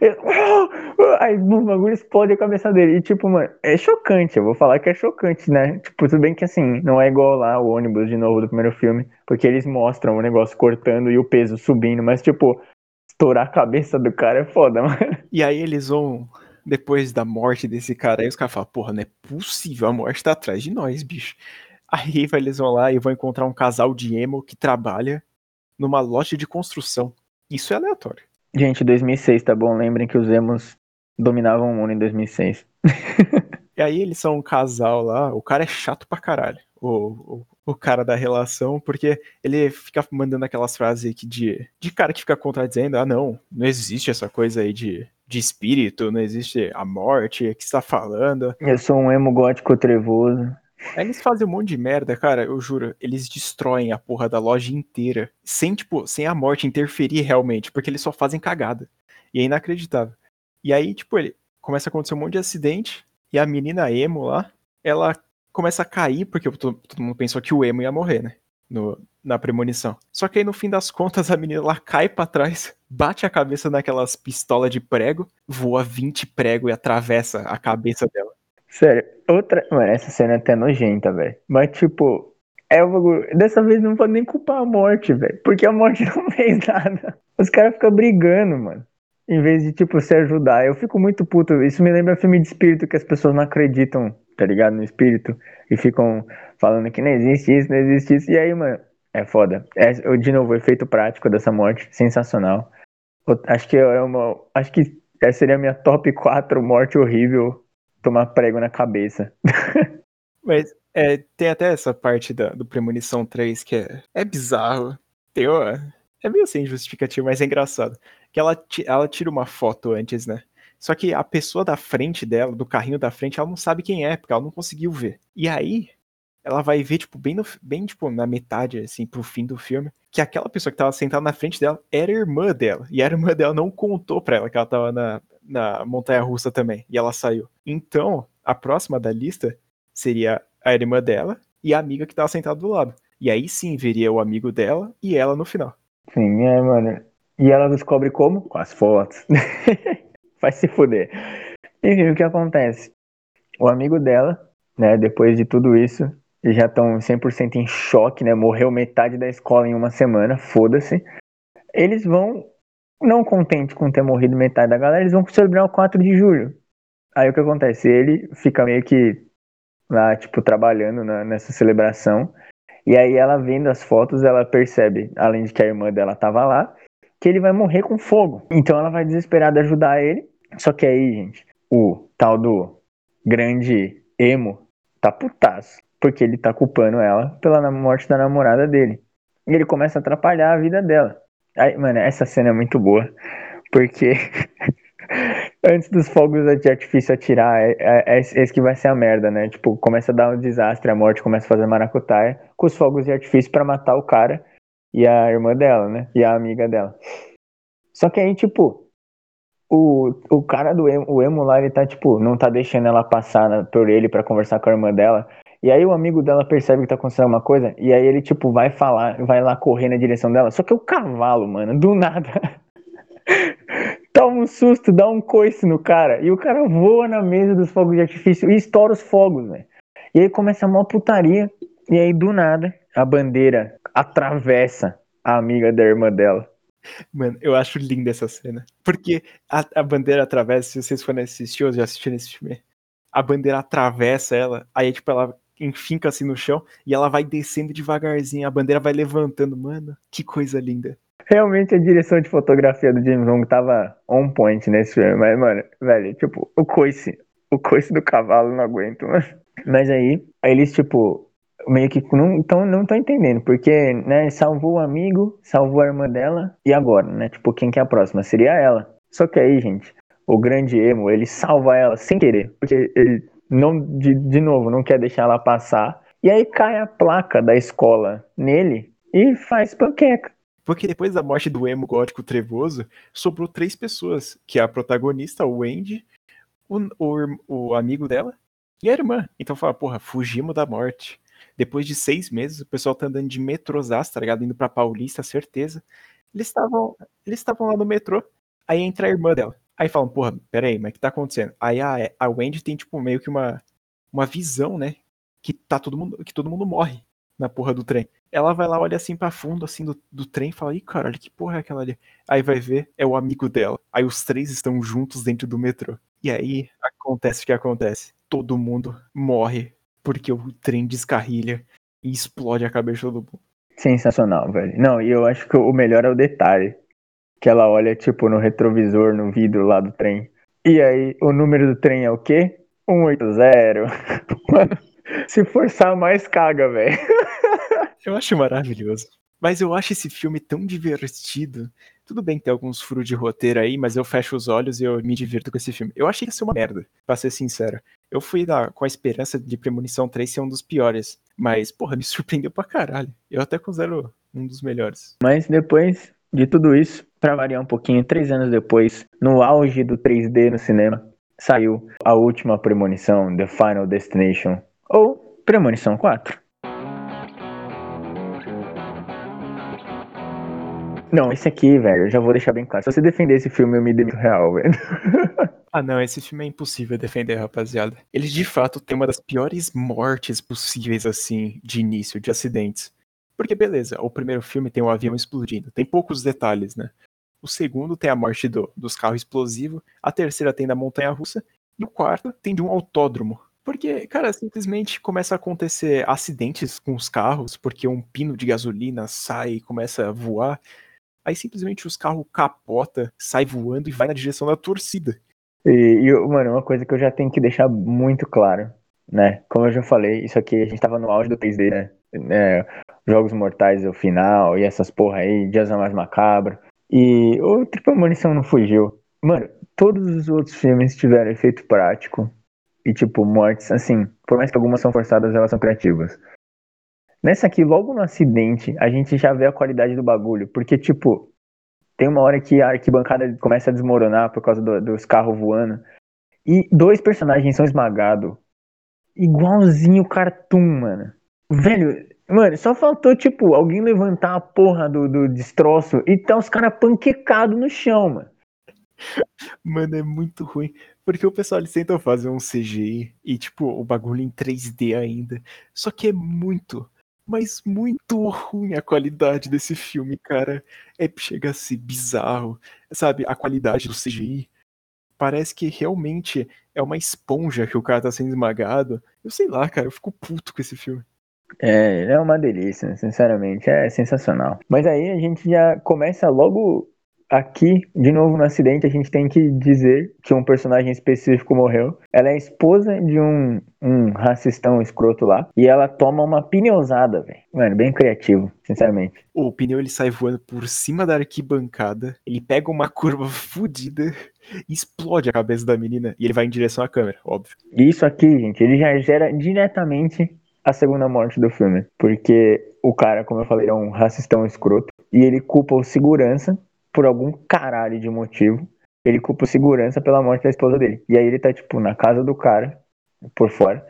Aí o bagulho explode a cabeça dele. E, tipo, mano, é chocante. Eu vou falar que é chocante, né? Tipo, tudo bem que assim, não é igual lá o ônibus de novo do primeiro filme. Porque eles mostram o negócio cortando e o peso subindo. Mas, tipo, estourar a cabeça do cara é foda, mano. E aí eles vão. Depois da morte desse cara, aí os caras falam, porra, não é possível, a morte tá atrás de nós, bicho. Aí eles vão lá e vão encontrar um casal de emo que trabalha numa loja de construção. Isso é aleatório. Gente, 2006, tá bom? Lembrem que os emos dominavam o mundo em 2006. e aí eles são um casal lá, o cara é chato pra caralho. O, o, o, cara da relação, porque ele fica mandando aquelas frases que de, de cara que fica contradizendo, ah não, não existe essa coisa aí de, de espírito, não existe a morte, o que está falando. Eu sou um emo gótico trevoso. Aí eles fazem um monte de merda, cara, eu juro. Eles destroem a porra da loja inteira. Sem, tipo, sem a morte interferir realmente, porque eles só fazem cagada. E é inacreditável. E aí, tipo, ele começa a acontecer um monte de acidente. E a menina emo lá, ela começa a cair, porque todo, mundo pensou que o emo ia morrer, né? No, na premonição. Só que aí no fim das contas a menina lá cai para trás, bate a cabeça naquelas pistolas de prego, voa 20 prego e atravessa a cabeça dela. Sério, outra. Mano, essa cena é até nojenta, velho. Mas, tipo, é o bagulho. Dessa vez não pode nem culpar a morte, velho. Porque a morte não fez nada. Os caras ficam brigando, mano. Em vez de, tipo, se ajudar. Eu fico muito puto. Isso me lembra filme de espírito que as pessoas não acreditam, tá ligado? No espírito. E ficam falando que não existe isso, não existe isso. E aí, mano, é foda. É, de novo, o efeito prático dessa morte, sensacional. Acho que é uma. Acho que essa seria a minha top 4 morte horrível tomar prego na cabeça. Mas é, tem até essa parte da, do Premonição 3 que é, é bizarro. Tem uma, é meio sem justificativa, mas é engraçado. Que ela, ela tira uma foto antes, né? Só que a pessoa da frente dela, do carrinho da frente, ela não sabe quem é, porque ela não conseguiu ver. E aí, ela vai ver, tipo, bem, no, bem tipo, na metade, assim, pro fim do filme, que aquela pessoa que tava sentada na frente dela era irmã dela. E a irmã dela não contou pra ela que ela tava na, na montanha russa também. E ela saiu. Então, a próxima da lista seria a irmã dela e a amiga que tava sentada do lado. E aí sim veria o amigo dela e ela no final. Sim, é, mano. E ela descobre como? Com as fotos. Vai se fuder. Enfim, o que acontece? O amigo dela, né, depois de tudo isso, já estão 100% em choque, né? Morreu metade da escola em uma semana, foda-se. Eles vão não contente com ter morrido metade da galera, eles vão celebrar o 4 de julho. Aí o que acontece? Ele fica meio que lá, tipo, trabalhando na, nessa celebração. E aí ela vendo as fotos, ela percebe, além de que a irmã dela tava lá, que ele vai morrer com fogo. Então ela vai desesperada ajudar ele. Só que aí, gente, o tal do grande emo tá putaço. Porque ele tá culpando ela pela morte da namorada dele. E ele começa a atrapalhar a vida dela. Ai, mano, essa cena é muito boa. Porque antes dos fogos de artifício atirar, é, é, é, esse que vai ser a merda, né? Tipo, começa a dar um desastre, a morte começa a fazer maracutaia com os fogos de artifício para matar o cara e a irmã dela, né? E a amiga dela. Só que aí, tipo, o, o cara do emo, o emo lá, ele tá, tipo, não tá deixando ela passar na, por ele para conversar com a irmã dela. E aí o amigo dela percebe que tá acontecendo uma coisa, e aí ele, tipo, vai falar, vai lá correr na direção dela. Só que o cavalo, mano, do nada. Toma um susto, dá um coice no cara. E o cara voa na mesa dos fogos de artifício e estoura os fogos, velho. E aí começa a maior putaria. E aí, do nada, a bandeira atravessa a amiga da irmã dela. Mano, eu acho linda essa cena. Porque a, a bandeira atravessa, se vocês forem assistir ou já assistiram esse filme, a bandeira atravessa ela, aí tipo, ela enfinca assim no chão e ela vai descendo devagarzinho, a bandeira vai levantando. Mano, que coisa linda. Realmente a direção de fotografia do James Long tava on point nesse filme, mas, mano, velho, tipo, o coice, o coice do cavalo não aguento, mano. Mas aí, aí eles, tipo, meio que não estão não entendendo, porque, né, salvou o amigo, salvou a irmã dela, e agora, né? Tipo, quem que é a próxima? Seria ela. Só que aí, gente, o grande emo, ele salva ela sem querer, porque ele não, de, de novo, não quer deixar ela passar. E aí cai a placa da escola nele e faz panqueca. Porque depois da morte do emo gótico trevoso, sobrou três pessoas, que é a protagonista, o Wendy, o, o, o amigo dela e a irmã. Então fala, porra, fugimos da morte. Depois de seis meses, o pessoal tá andando de metrôzás, tá ligado? Indo pra Paulista, certeza. Eles estavam eles estavam lá no metrô, aí entra a irmã dela. Aí falam, porra, peraí, mas o que tá acontecendo? Aí a, a Wendy tem, tipo, meio que uma, uma visão, né? Que tá todo mundo, que todo mundo morre na porra do trem. Ela vai lá, olha assim para fundo, assim, do, do trem e fala, ih, cara, que porra é aquela ali? Aí vai ver, é o amigo dela. Aí os três estão juntos dentro do metrô. E aí acontece o que acontece. Todo mundo morre porque o trem descarrilha e explode a cabeça do mundo. Sensacional, velho. Não, e eu acho que o melhor é o detalhe. Que ela olha, tipo, no retrovisor, no vidro lá do trem. E aí, o número do trem é o quê? 180. Mano, se forçar mais, caga, velho. Eu acho maravilhoso. Mas eu acho esse filme tão divertido. Tudo bem que tem alguns furos de roteiro aí, mas eu fecho os olhos e eu me divirto com esse filme. Eu achei que ia ser uma merda, pra ser sincero. Eu fui lá com a esperança de Premonição 3 ser um dos piores. Mas, porra, me surpreendeu pra caralho. Eu até considero um dos melhores. Mas depois de tudo isso, pra variar um pouquinho, três anos depois, no auge do 3D no cinema, saiu a última Premonição, The Final Destination, ou Premonição 4. Não, esse aqui, velho, eu já vou deixar bem claro. Se você defender esse filme, eu me demito real, velho. ah, não, esse filme é impossível defender, rapaziada. Ele de fato tem uma das piores mortes possíveis, assim, de início, de acidentes. Porque, beleza, o primeiro filme tem um avião explodindo, tem poucos detalhes, né? O segundo tem a morte do, dos carros explosivos, a terceira tem da montanha russa, e o quarto tem de um autódromo. Porque, cara, simplesmente começa a acontecer acidentes com os carros, porque um pino de gasolina sai e começa a voar. Aí simplesmente os carros capota, sai voando e vai na direção da torcida. E, e, mano, uma coisa que eu já tenho que deixar muito claro, né? Como eu já falei, isso aqui a gente tava no auge do 3D, né? É, Jogos Mortais o final e essas porra aí, Dias Mais Macabro. E o Triple Munição não fugiu. Mano, todos os outros filmes tiveram efeito prático e, tipo, mortes, assim, por mais que algumas são forçadas, elas são criativas. Nessa aqui, logo no acidente, a gente já vê a qualidade do bagulho. Porque, tipo, tem uma hora que a arquibancada começa a desmoronar por causa do, dos carros voando. E dois personagens são esmagados. Igualzinho o cartoon, mano. Velho, mano, só faltou, tipo, alguém levantar a porra do, do destroço e tá os caras panquecados no chão, mano. Mano, é muito ruim. Porque o pessoal eles tentam fazer um CGI e, tipo, o bagulho em 3D ainda. Só que é muito, mas muito ruim a qualidade desse filme, cara. É chega a ser bizarro, sabe? A qualidade do CGI parece que realmente é uma esponja que o cara tá sendo esmagado. Eu sei lá, cara, eu fico puto com esse filme. É, é uma delícia, sinceramente, é sensacional. Mas aí a gente já começa logo aqui, de novo no acidente, a gente tem que dizer que um personagem específico morreu. Ela é esposa de um, um racistão escroto lá. E ela toma uma pneusada, velho. Mano, bem criativo, sinceramente. O pneu ele sai voando por cima da arquibancada. Ele pega uma curva fodida e explode a cabeça da menina. E ele vai em direção à câmera, óbvio. Isso aqui, gente, ele já gera diretamente a segunda morte do filme. Porque o cara, como eu falei, é um racistão escroto. E ele culpa o segurança por algum caralho de motivo, ele culpa o segurança pela morte da esposa dele. E aí ele tá, tipo, na casa do cara, por fora.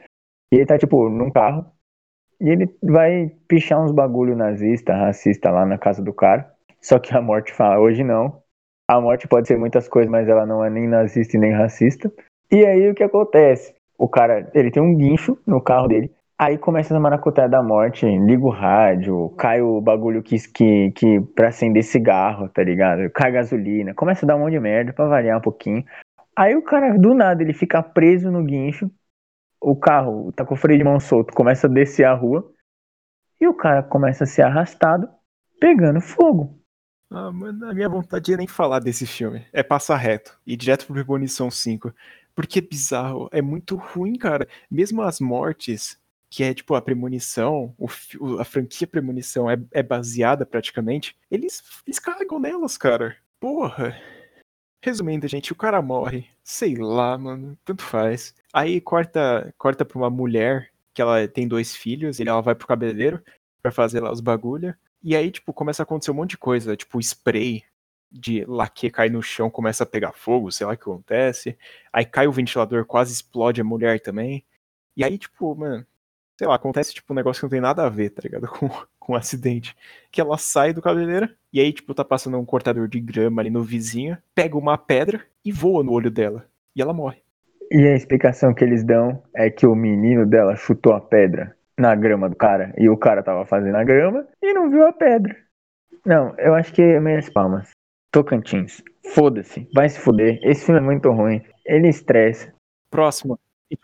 E ele tá, tipo, num carro. E ele vai pichar uns bagulho nazista, racista lá na casa do cara. Só que a morte fala, hoje não. A morte pode ser muitas coisas, mas ela não é nem nazista e nem racista. E aí o que acontece? O cara, ele tem um guincho no carro dele. Aí começa a maracutaia da morte, liga o rádio, cai o bagulho que, que, que pra acender cigarro, tá ligado? Cai gasolina, começa a dar um monte de merda pra variar um pouquinho. Aí o cara, do nada, ele fica preso no guincho, o carro tá com o freio de mão solto, começa a descer a rua, e o cara começa a ser arrastado, pegando fogo. Ah, mano, a minha vontade é nem falar desse filme. É passar reto, e direto pro Premonição 5. Porque é bizarro, é muito ruim, cara. Mesmo as mortes, que é tipo a premonição, o, a franquia premonição é, é baseada praticamente, eles, eles cagam nelas, cara. Porra. Resumindo, gente, o cara morre. Sei lá, mano. Tanto faz. Aí corta, corta pra uma mulher que ela tem dois filhos, e ela vai pro cabeleireiro para fazer lá os bagulho. E aí, tipo, começa a acontecer um monte de coisa, tipo, spray de laque cai no chão, começa a pegar fogo, sei lá o que acontece. Aí cai o ventilador, quase explode a mulher também. E aí, tipo, mano, sei lá, acontece tipo um negócio que não tem nada a ver, tá ligado? Com, com um acidente. Que ela sai do cabeleireiro, e aí, tipo, tá passando um cortador de grama ali no vizinho, pega uma pedra e voa no olho dela. E ela morre. E a explicação que eles dão é que o menino dela chutou a pedra na grama do cara, e o cara tava fazendo a grama e não viu a pedra. Não, eu acho que é meias palmas. Tocantins. Foda-se, vai se fuder. Esse filme é muito ruim. Ele estressa. Próximo.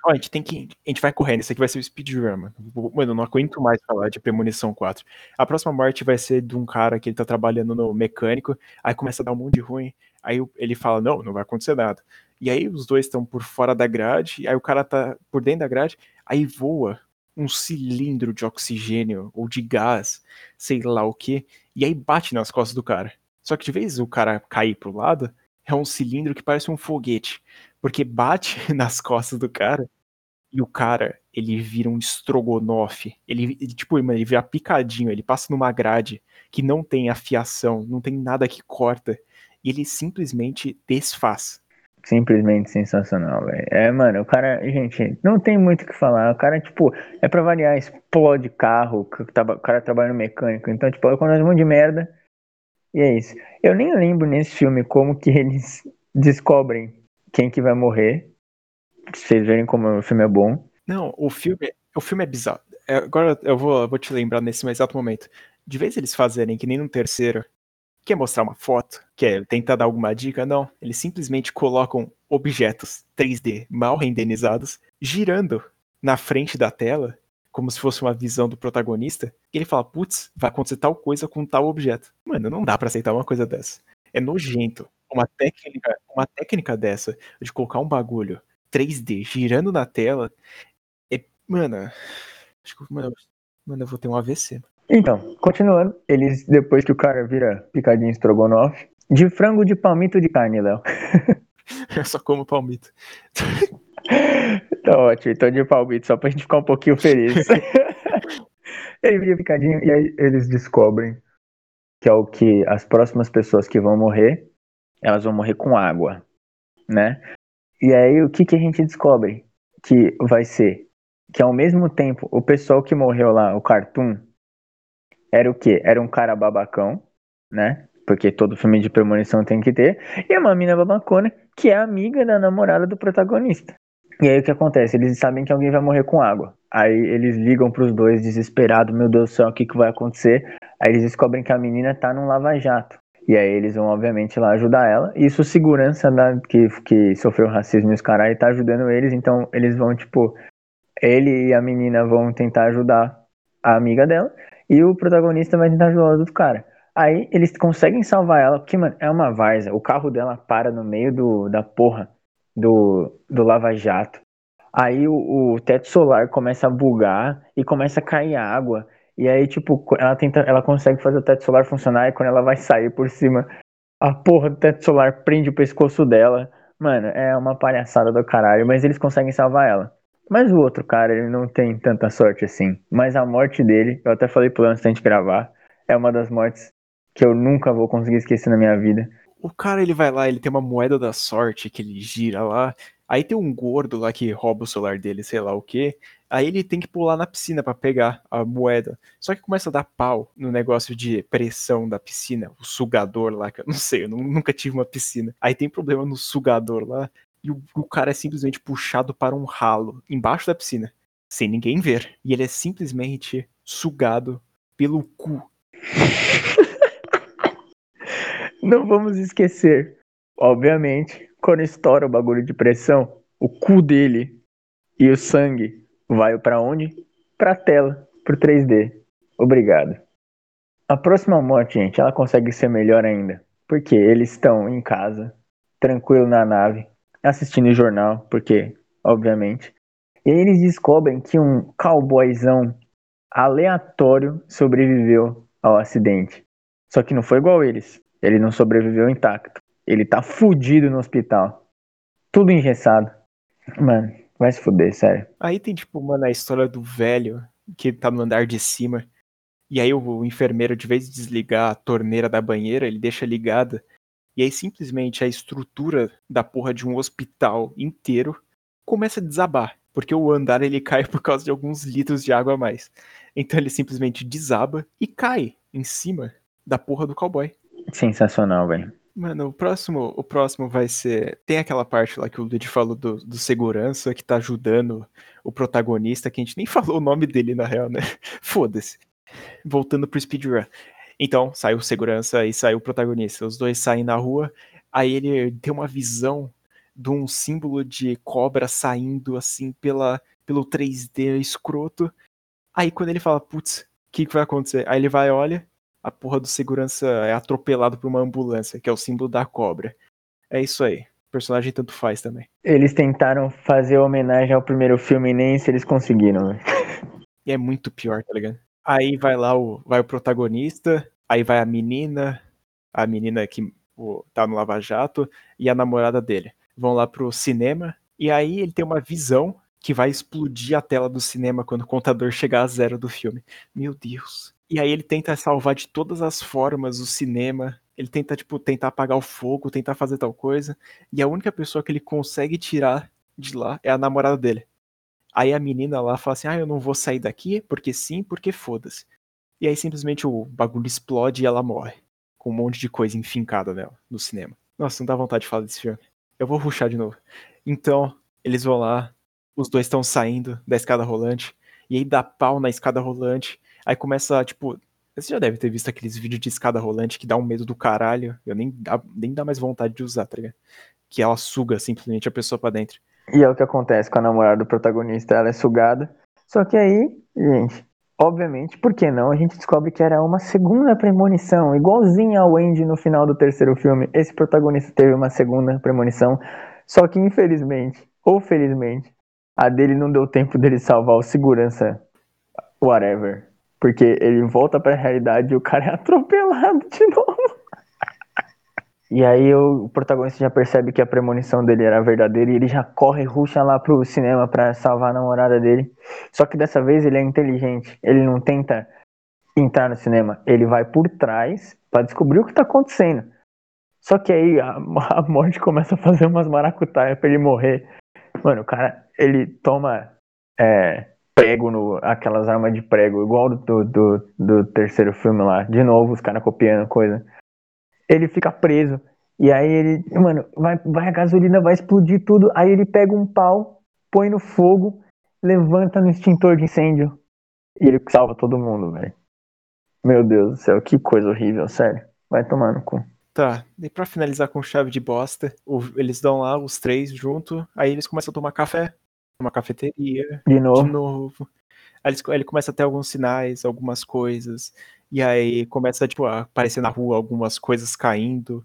Ó, a gente tem que. A gente vai correndo. Esse aqui vai ser o speedrun, mano. Mano, eu não aguento mais falar de Premonição 4. A próxima morte vai ser de um cara que ele tá trabalhando no mecânico. Aí começa a dar um monte de ruim. Aí ele fala: Não, não vai acontecer nada. E aí os dois estão por fora da grade. Aí o cara tá por dentro da grade. Aí voa um cilindro de oxigênio ou de gás, sei lá o que. E aí bate nas costas do cara. Só que de vez o cara cair pro lado, é um cilindro que parece um foguete. Porque bate nas costas do cara e o cara, ele vira um estrogonofe. Ele, ele, tipo, ele vira picadinho, ele passa numa grade que não tem afiação, não tem nada que corta. E ele simplesmente desfaz. Simplesmente sensacional, velho. É, mano, o cara, gente, não tem muito o que falar. O cara, tipo, é pra variar, explode carro, o cara trabalha no mecânico. Então, tipo, acontece um monte de merda. E é isso. Eu nem lembro nesse filme como que eles descobrem quem que vai morrer. Vocês verem como o filme é bom. Não, o filme, o filme é bizarro. É, agora eu vou, vou te lembrar nesse exato momento. De vez eles fazerem que nem no terceiro, quer mostrar uma foto, quer tentar dar alguma dica, não. Eles simplesmente colocam objetos 3D mal renderizados girando na frente da tela como se fosse uma visão do protagonista, e ele fala, putz, vai acontecer tal coisa com tal objeto. Mano, não dá para aceitar uma coisa dessa. É nojento. Uma técnica, uma técnica dessa, de colocar um bagulho 3D girando na tela, é, mano, acho que, mano, mano, eu vou ter um AVC. Então, continuando, eles, depois que o cara vira picadinho estrogonofe, de frango de palmito de carne, Léo. eu só como palmito. tá ótimo, então de palmito, só pra gente ficar um pouquinho feliz. Ele vira picadinho e aí eles descobrem que é o que as próximas pessoas que vão morrer, elas vão morrer com água, né? E aí o que, que a gente descobre? Que vai ser que ao mesmo tempo o pessoal que morreu lá, o Cartoon, era o quê? Era um cara babacão, né? Porque todo filme de premonição tem que ter. E uma mina babacona que é amiga da namorada do protagonista. E aí o que acontece? Eles sabem que alguém vai morrer com água. Aí eles ligam pros dois desesperados, meu Deus do céu, o que, que vai acontecer? Aí eles descobrem que a menina tá num lava-jato. E aí eles vão, obviamente, lá ajudar ela. E isso, segurança da, que, que sofreu racismo e os caras tá ajudando eles. Então eles vão, tipo, ele e a menina vão tentar ajudar a amiga dela. E o protagonista vai tentar ajudar o outro cara. Aí eles conseguem salvar ela, porque, mano, é uma várzea. O carro dela para no meio do, da porra do, do Lava Jato. Aí o, o, teto solar começa a bugar e começa a cair água. E aí, tipo, ela tenta, ela consegue fazer o teto solar funcionar e quando ela vai sair por cima, a porra do teto solar prende o pescoço dela. Mano, é uma palhaçada do caralho, mas eles conseguem salvar ela. Mas o outro cara, ele não tem tanta sorte assim. Mas a morte dele, eu até falei pro Lance antes de gravar, é uma das mortes que eu nunca vou conseguir esquecer na minha vida. O cara, ele vai lá, ele tem uma moeda da sorte que ele gira lá. Aí tem um gordo lá que rouba o celular dele, sei lá o que. Aí ele tem que pular na piscina para pegar a moeda. Só que começa a dar pau no negócio de pressão da piscina, o sugador lá, que eu não sei, eu nunca tive uma piscina. Aí tem problema no sugador lá. E o, o cara é simplesmente puxado para um ralo embaixo da piscina, sem ninguém ver. E ele é simplesmente sugado pelo cu. Não vamos esquecer, obviamente, quando estoura o bagulho de pressão, o cu dele e o sangue vai para onde? Pra tela, pro 3D. Obrigado. A próxima morte, gente, ela consegue ser melhor ainda. Porque eles estão em casa, tranquilo na nave, assistindo o jornal, porque, obviamente. E aí eles descobrem que um cowboyzão aleatório sobreviveu ao acidente. Só que não foi igual eles. Ele não sobreviveu intacto. Ele tá fudido no hospital. Tudo engessado. Mano, vai se fuder, sério. Aí tem, tipo, mano, a história do velho que tá no andar de cima. E aí o enfermeiro, de vez de desligar a torneira da banheira, ele deixa ligada. E aí simplesmente a estrutura da porra de um hospital inteiro começa a desabar. Porque o andar ele cai por causa de alguns litros de água a mais. Então ele simplesmente desaba e cai em cima da porra do cowboy. Sensacional, velho. Mano, o próximo, o próximo vai ser. Tem aquela parte lá que o Luigi falou do, do segurança que tá ajudando o protagonista, que a gente nem falou o nome dele na real, né? Foda-se. Voltando pro speedrun. Então, sai o segurança e sai o protagonista. Os dois saem na rua, aí ele tem uma visão de um símbolo de cobra saindo assim pela, pelo 3D escroto. Aí quando ele fala, putz, o que, que vai acontecer? Aí ele vai, olha, a porra do segurança é atropelado por uma ambulância, que é o símbolo da cobra. É isso aí. O personagem tanto faz também. Eles tentaram fazer homenagem ao primeiro filme e nem se eles conseguiram, velho. E é muito pior, tá ligado? Aí vai lá o, vai o protagonista, aí vai a menina, a menina que o, tá no Lava Jato, e a namorada dele. Vão lá pro cinema, e aí ele tem uma visão que vai explodir a tela do cinema quando o contador chegar a zero do filme. Meu Deus. E aí ele tenta salvar de todas as formas o cinema. Ele tenta, tipo, tentar apagar o fogo, tentar fazer tal coisa. E a única pessoa que ele consegue tirar de lá é a namorada dele. Aí a menina lá fala assim: Ah, eu não vou sair daqui, porque sim, porque foda-se. E aí simplesmente o bagulho explode e ela morre. Com um monte de coisa enfincada nela, no cinema. Nossa, não dá vontade de falar desse filme. Eu vou ruxar de novo. Então, eles vão lá, os dois estão saindo da escada rolante, e aí dá pau na escada rolante, Aí começa, tipo. Você já deve ter visto aqueles vídeos de escada rolante que dá um medo do caralho. Eu nem dá, nem dá mais vontade de usar, tá ligado? Que ela suga simplesmente a pessoa para dentro. E é o que acontece com a namorada do protagonista. Ela é sugada. Só que aí, gente, obviamente, por que não? A gente descobre que era uma segunda premonição, igualzinha ao Andy no final do terceiro filme. Esse protagonista teve uma segunda premonição. Só que infelizmente, ou felizmente, a dele não deu tempo dele salvar o segurança, whatever. Porque ele volta pra realidade e o cara é atropelado de novo. E aí o protagonista já percebe que a premonição dele era verdadeira e ele já corre, ruxa lá pro cinema para salvar a namorada dele. Só que dessa vez ele é inteligente. Ele não tenta entrar no cinema, ele vai por trás para descobrir o que tá acontecendo. Só que aí a, a morte começa a fazer umas maracutaias pra ele morrer. Mano, o cara, ele toma é, prego no. aquelas armas de prego, igual do, do, do terceiro filme lá. De novo, os caras copiando coisa. Ele fica preso. E aí ele. Mano, vai, vai a gasolina, vai explodir tudo. Aí ele pega um pau, põe no fogo, levanta no extintor de incêndio. E ele salva todo mundo, velho. Meu Deus do céu, que coisa horrível, sério. Vai tomar no cu. Tá, e pra finalizar com chave de bosta, eles dão lá os três junto, aí eles começam a tomar café uma cafeteria. De novo. De novo. Aí ele, começa a ter alguns sinais, algumas coisas. E aí começa, tipo, a aparecer na rua algumas coisas caindo.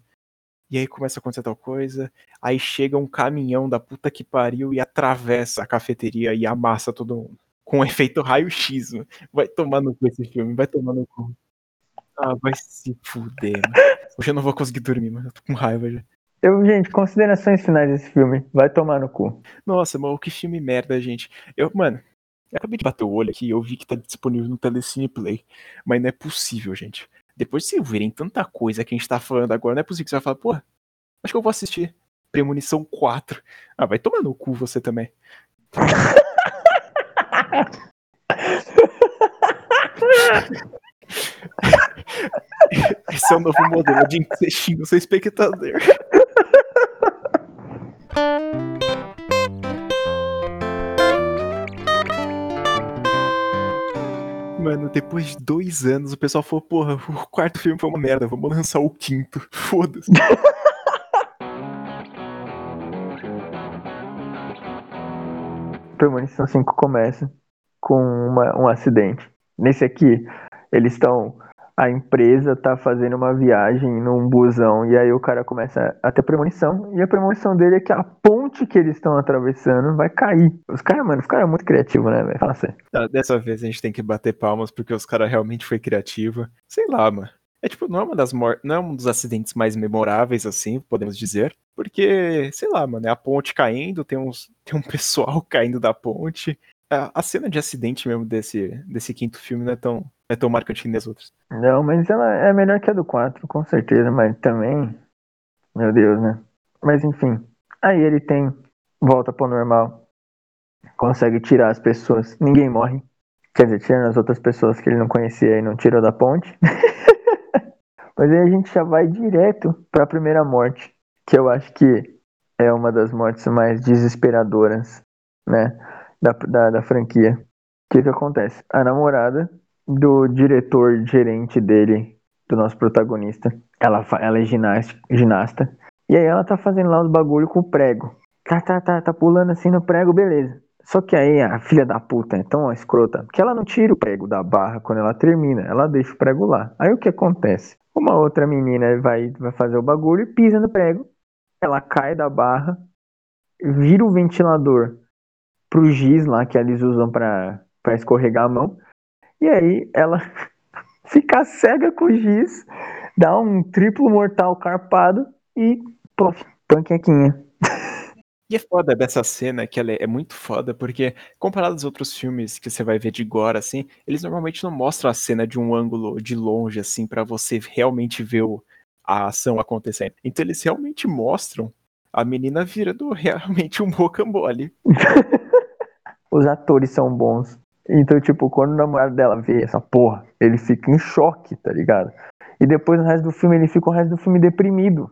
E aí começa a acontecer tal coisa. Aí chega um caminhão da puta que pariu e atravessa a cafeteria e amassa todo mundo. Com um efeito raio-x. Vai tomar no cu esse filme, vai tomar no cu. Ah, vai se fuder, mano. Hoje eu não vou conseguir dormir, mano. Eu tô com raiva já. Eu, gente, considerações finais desse filme. Vai tomar no cu. Nossa, mano, que filme merda, gente. Eu, mano, eu acabei de bater o olho aqui e eu vi que tá disponível no Telecine Play. Mas não é possível, gente. Depois de vocês verem tanta coisa que a gente tá falando agora, não é possível que você vai falar, pô, acho que eu vou assistir. Premonição 4. Ah, vai tomar no cu você também. Esse é o novo modelo de intestino seu espectador. Mano, depois de dois anos, o pessoal falou, porra, o quarto filme foi uma merda, vamos lançar o quinto. Foda-se. Premonição 5 começa com uma, um acidente. Nesse aqui, eles estão a empresa tá fazendo uma viagem num busão e aí o cara começa a ter premonição e a premonição dele é que a ponte que eles estão atravessando vai cair. Os caras, mano, os caras é muito criativos, né, velho? Fala assim. Ah, Dessa vez a gente tem que bater palmas porque os caras realmente foi criativo. Sei lá, mano. É tipo, não é uma das não é um dos acidentes mais memoráveis, assim, podemos dizer. Porque, sei lá, mano, é a ponte caindo, tem, uns, tem um pessoal caindo da ponte. A, a cena de acidente mesmo desse, desse quinto filme não é tão, é tão marcante que as outras. Não, mas ela é melhor que a do 4, com certeza, mas também. Meu Deus, né? Mas enfim. Aí ele tem. Volta pro normal. Consegue tirar as pessoas. Ninguém morre. Quer dizer, tirando as outras pessoas que ele não conhecia e não tirou da ponte. mas aí a gente já vai direto pra primeira morte. Que eu acho que é uma das mortes mais desesperadoras, né? Da, da, da franquia. O que que acontece? A namorada do diretor gerente dele, do nosso protagonista. Ela, ela é ginasta, ginasta. E aí ela tá fazendo lá os bagulho com o prego. Tá, tá, tá, tá pulando assim no prego, beleza. Só que aí a filha da puta é tão escrota que ela não tira o prego da barra quando ela termina, ela deixa o prego lá. Aí o que acontece? Uma outra menina vai, vai fazer o bagulho e pisa no prego. Ela cai da barra, vira o ventilador pro giz lá que eles usam pra escorregar a mão. E aí ela fica cega com o giz, dá um triplo mortal carpado e plof, panquequinha. E é foda dessa cena, que ela é, é muito foda, porque comparado aos outros filmes que você vai ver de gore, assim, eles normalmente não mostram a cena de um ângulo de longe, assim, pra você realmente ver o- a ação acontecendo. Então eles realmente mostram a menina virando realmente um rocambole. Os atores são bons. Então, tipo, quando o namorado dela vê essa porra, ele fica em choque, tá ligado? E depois no resto do filme, ele fica o resto do filme deprimido.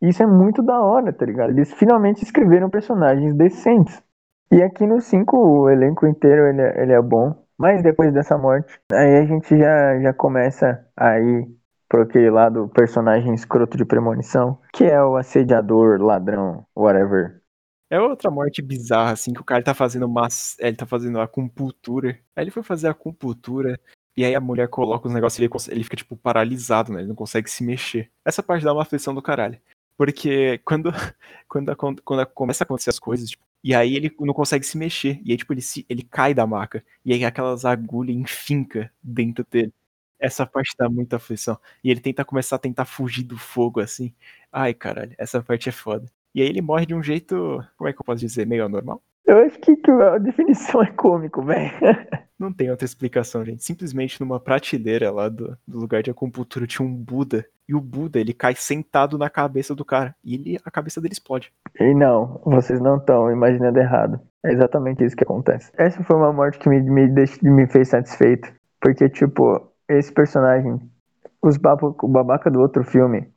Isso é muito da hora, tá ligado? Eles finalmente escreveram personagens decentes. E aqui no 5, o elenco inteiro ele é, ele é bom. Mas depois dessa morte, aí a gente já, já começa a ir pro aquele lado personagem escroto de premonição, que é o assediador, ladrão, whatever. É outra morte bizarra, assim, que o cara tá fazendo mas ele tá fazendo acupuntura. Aí ele foi fazer acupuntura, e aí a mulher coloca os negócios e ele, ele fica, tipo, paralisado, né? Ele não consegue se mexer. Essa parte dá uma aflição do caralho. Porque quando, quando, quando começa a acontecer as coisas, tipo, e aí ele não consegue se mexer. E aí, tipo, ele, se, ele cai da maca. E aí aquelas agulhas enfinca dentro dele. Essa parte dá muita aflição. E ele tenta começar a tentar fugir do fogo, assim. Ai, caralho, essa parte é foda. E aí ele morre de um jeito, como é que eu posso dizer, meio anormal? Eu acho que, a definição é cômico, velho. Não tem outra explicação, gente. Simplesmente numa prateleira lá do, do lugar de acupuntura tinha um Buda. E o Buda, ele cai sentado na cabeça do cara. E ele, a cabeça dele explode. E não, vocês não estão imaginando errado. É exatamente isso que acontece. Essa foi uma morte que me, me, deix- me fez satisfeito. Porque, tipo, esse personagem, os o babaca do outro filme,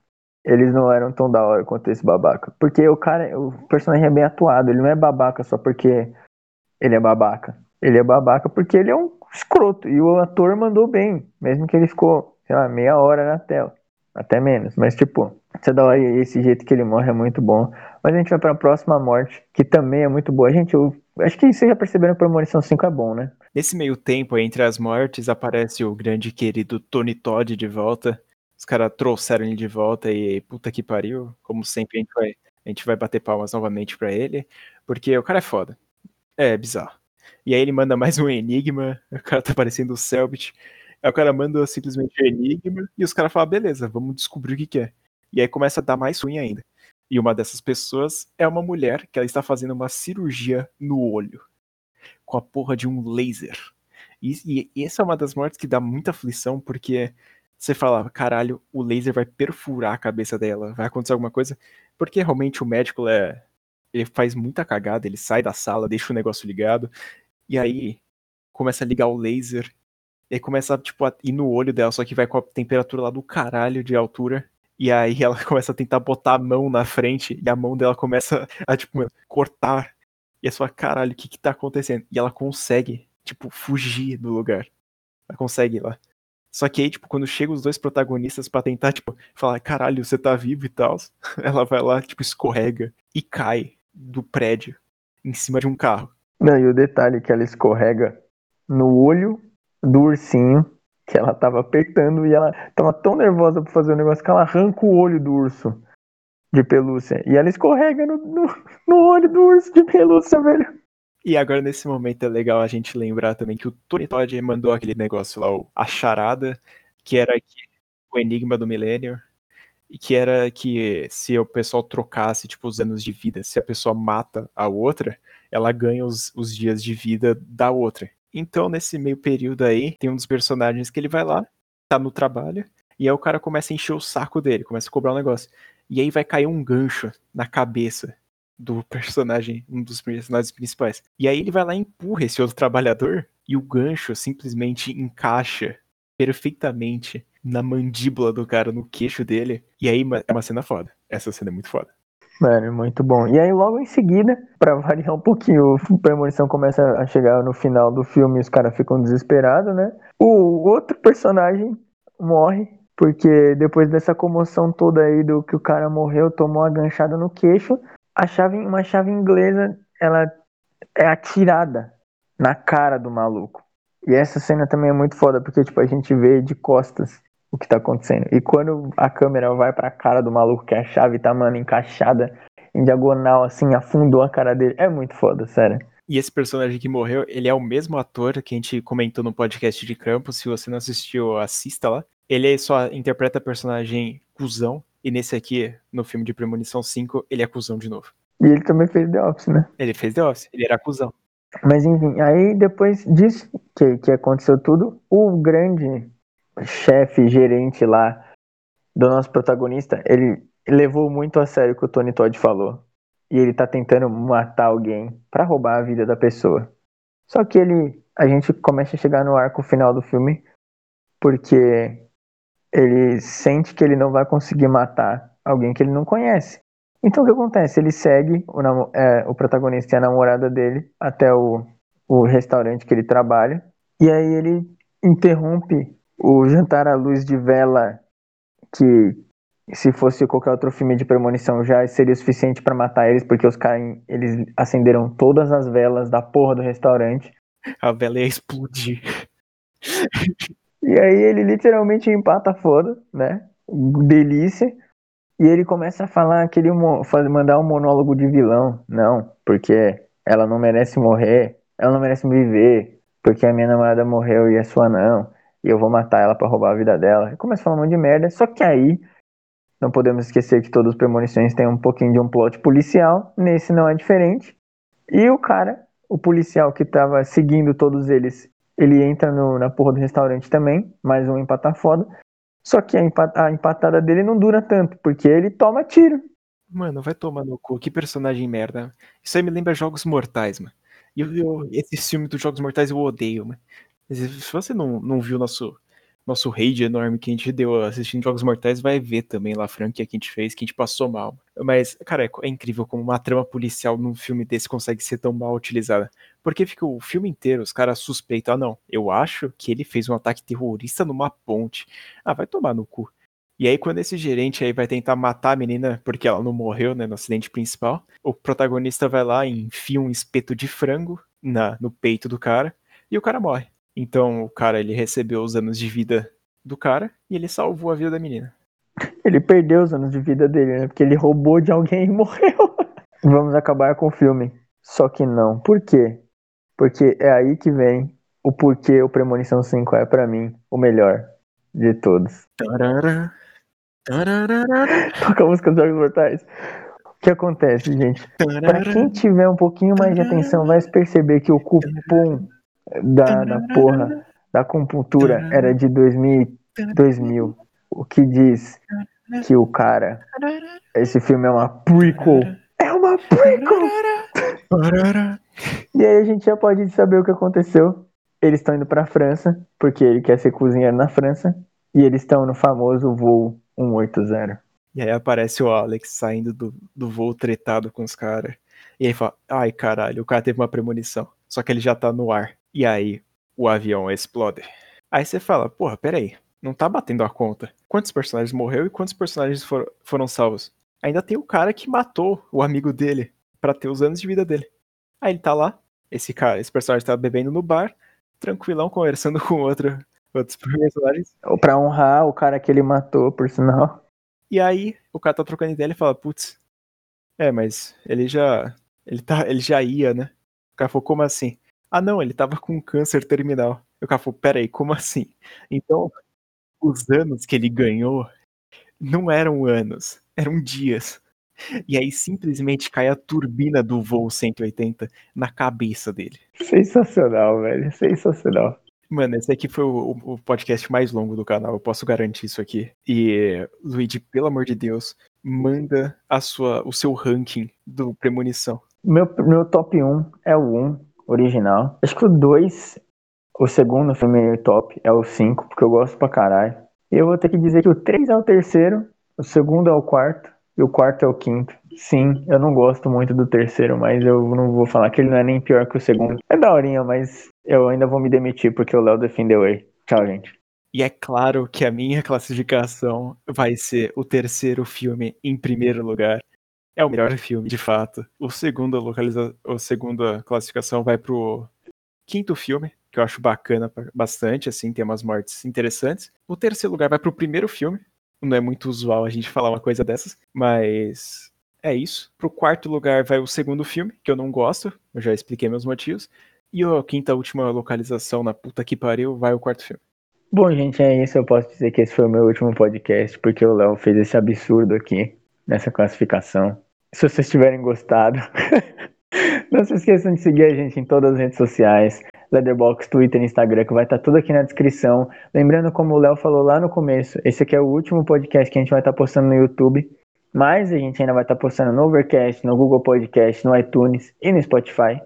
eles não eram tão da hora quanto esse babaca. Porque o cara, o personagem é bem atuado. Ele não é babaca só porque ele é babaca. Ele é babaca porque ele é um escroto. E o ator mandou bem. Mesmo que ele ficou, sei lá, meia hora na tela. Até menos. Mas, tipo, você dá hora esse jeito que ele morre é muito bom. Mas a gente vai pra próxima morte, que também é muito boa. Gente, eu acho que vocês já perceberam que o Premonição 5 é bom, né? Nesse meio tempo, entre as mortes, aparece o grande querido Tony Todd de volta. Os caras trouxeram ele de volta e puta que pariu. Como sempre, a gente vai, a gente vai bater palmas novamente pra ele. Porque o cara é foda. É bizarro. E aí ele manda mais um enigma. O cara tá parecendo o Selbit. Aí o cara manda simplesmente o enigma. E os caras falam, beleza, vamos descobrir o que, que é. E aí começa a dar mais ruim ainda. E uma dessas pessoas é uma mulher que ela está fazendo uma cirurgia no olho. Com a porra de um laser. E- e essa é uma das mortes que dá muita aflição, porque você fala, caralho, o laser vai perfurar a cabeça dela, vai acontecer alguma coisa. Porque realmente o médico é. Ele faz muita cagada, ele sai da sala, deixa o negócio ligado, e aí começa a ligar o laser, e começa tipo, a ir no olho dela, só que vai com a temperatura lá do caralho de altura. E aí ela começa a tentar botar a mão na frente, e a mão dela começa a, tipo, cortar. E é só, caralho, o que que tá acontecendo? E ela consegue, tipo, fugir do lugar. Ela consegue lá. Só que aí, tipo, quando chegam os dois protagonistas pra tentar, tipo, falar, caralho, você tá vivo e tal, ela vai lá, tipo, escorrega e cai do prédio em cima de um carro. Não, e o detalhe é que ela escorrega no olho do ursinho que ela tava apertando e ela tava tão nervosa pra fazer o negócio que ela arranca o olho do urso. de pelúcia. E ela escorrega no, no, no olho do urso de pelúcia, velho. E agora, nesse momento, é legal a gente lembrar também que o Tony Todd mandou aquele negócio lá, a charada, que era que, o enigma do milênio, e que era que se o pessoal trocasse, tipo, os anos de vida, se a pessoa mata a outra, ela ganha os, os dias de vida da outra. Então, nesse meio período aí, tem um dos personagens que ele vai lá, tá no trabalho, e aí o cara começa a encher o saco dele, começa a cobrar um negócio. E aí vai cair um gancho na cabeça do personagem, um dos personagens principais. E aí ele vai lá e empurra esse outro trabalhador e o gancho simplesmente encaixa perfeitamente na mandíbula do cara, no queixo dele. E aí é uma cena foda. Essa cena é muito foda. Mano, muito bom. E aí, logo em seguida, pra variar um pouquinho, a premonição começa a chegar no final do filme e os caras ficam desesperados, né? O outro personagem morre, porque depois dessa comoção toda aí do que o cara morreu, tomou uma ganchada no queixo, a chave, uma chave inglesa, ela é atirada na cara do maluco. E essa cena também é muito foda, porque tipo, a gente vê de costas o que tá acontecendo. E quando a câmera vai pra cara do maluco, que a chave tá, mano, encaixada em diagonal, assim, afundou a cara dele. É muito foda, sério. E esse personagem que morreu, ele é o mesmo ator que a gente comentou no podcast de Campo. Se você não assistiu, assista lá. Ele só interpreta personagem cuzão e nesse aqui, no filme de Premonição 5, ele é acusão de novo. E ele também fez The Office, né? Ele fez The Office, ele era acusão. Mas enfim, aí depois disso que, que aconteceu tudo, o grande chefe, gerente lá do nosso protagonista, ele levou muito a sério o que o Tony Todd falou. E ele tá tentando matar alguém para roubar a vida da pessoa. Só que ele. A gente começa a chegar no arco final do filme, porque ele sente que ele não vai conseguir matar alguém que ele não conhece. Então o que acontece? Ele segue o, é, o protagonista e a namorada dele até o, o restaurante que ele trabalha. E aí ele interrompe o jantar à luz de vela, que se fosse qualquer outro filme de premonição já seria suficiente para matar eles, porque os caras eles acenderam todas as velas da porra do restaurante. A vela ia explodir. E aí ele literalmente empata foda, né? Delícia. E ele começa a falar que ele mandar um monólogo de vilão. Não, porque ela não merece morrer, ela não merece viver, porque a minha namorada morreu e a sua não. E eu vou matar ela para roubar a vida dela. Ele começa a falar um monte de merda. Só que aí, não podemos esquecer que todas as premonições têm um pouquinho de um plot policial. Nesse não é diferente. E o cara, o policial que tava seguindo todos eles ele entra no, na porra do restaurante também, mais um empatar foda. Só que a, empat, a empatada dele não dura tanto, porque ele toma tiro. Mano, vai tomar no cu, que personagem merda. Isso aí me lembra Jogos Mortais, mano. Eu, eu, esse filme dos Jogos Mortais eu odeio, mano. Se você não, não viu nosso nosso raid enorme que a gente deu assistindo Jogos Mortais, vai ver também lá a franquia que a gente fez, que a gente passou mal. Mas, cara, é, é, incrível como uma trama policial num filme desse consegue ser tão mal utilizada. Porque fica o filme inteiro, os caras suspeitam, ah não, eu acho que ele fez um ataque terrorista numa ponte. Ah, vai tomar no cu. E aí, quando esse gerente aí vai tentar matar a menina porque ela não morreu, né, no acidente principal, o protagonista vai lá e enfia um espeto de frango na, no peito do cara e o cara morre. Então o cara ele recebeu os anos de vida do cara e ele salvou a vida da menina. Ele perdeu os anos de vida dele, né? Porque ele roubou de alguém e morreu. Vamos acabar com o filme. Só que não. Por quê? Porque é aí que vem o porquê o Premonição 5 é para mim o melhor de todos. Tarara, tarara. Toca a música dos Jogos Mortais. O que acontece, gente? Para quem tiver um pouquinho mais de atenção, vai perceber que o cupom da, da porra da acupuntura era de 2000, 2000. O que diz que o cara. Esse filme é uma prequel. É uma prequel! e aí a gente já pode saber o que aconteceu. Eles estão indo pra França, porque ele quer ser cozinheiro na França. E eles estão no famoso voo 180. E aí aparece o Alex saindo do, do voo tretado com os caras. E aí fala: ai caralho, o cara teve uma premonição. Só que ele já tá no ar. E aí o avião explode. Aí você fala, porra, peraí, não tá batendo a conta. Quantos personagens morreu e quantos personagens for, foram salvos? Ainda tem o cara que matou o amigo dele para ter os anos de vida dele. Aí ele tá lá, esse cara, esse personagem tá bebendo no bar, tranquilão, conversando com outro, outros personagens. Pra honrar o cara que ele matou, por sinal. E aí o cara tá trocando ideia e fala, putz, é, mas ele já. Ele, tá, ele já ia, né? O cara falou, como assim? Ah, não, ele tava com câncer terminal. O cara falou, peraí, como assim? Então, os anos que ele ganhou não eram anos, eram dias. E aí simplesmente cai a turbina do voo 180 na cabeça dele. Sensacional, velho. Sensacional. Mano, esse aqui foi o, o, podcast mais longo do canal, eu posso garantir isso aqui. E, Luigi, pelo amor de Deus, manda a sua, o seu ranking do Premonição. Meu, meu top 1 é o 1 original. Acho que o 2, o segundo filme top, é o 5, porque eu gosto pra caralho. Eu vou ter que dizer que o 3 é o terceiro, o segundo é o quarto, e o quarto é o quinto. Sim, eu não gosto muito do terceiro, mas eu não vou falar que ele não é nem pior que o segundo. É daorinha, mas eu ainda vou me demitir porque o Léo defendeu ele. Tchau, gente. E é claro que a minha classificação vai ser o terceiro filme em primeiro lugar. É o melhor filme, de fato. O segundo localiza... a segunda classificação vai pro quinto filme, que eu acho bacana bastante, assim, tem umas mortes interessantes. O terceiro lugar vai pro primeiro filme. Não é muito usual a gente falar uma coisa dessas, mas é isso. Pro quarto lugar vai o segundo filme, que eu não gosto, eu já expliquei meus motivos. E a quinta última localização na puta que pariu vai o quarto filme. Bom, gente, é isso. Eu posso dizer que esse foi o meu último podcast, porque o Léo fez esse absurdo aqui, nessa classificação. Se vocês tiverem gostado, não se esqueçam de seguir a gente em todas as redes sociais. Leatherbox, Twitter, Instagram, que vai estar tudo aqui na descrição. Lembrando, como o Léo falou lá no começo, esse aqui é o último podcast que a gente vai estar postando no YouTube, mas a gente ainda vai estar postando no Overcast, no Google Podcast, no iTunes e no Spotify.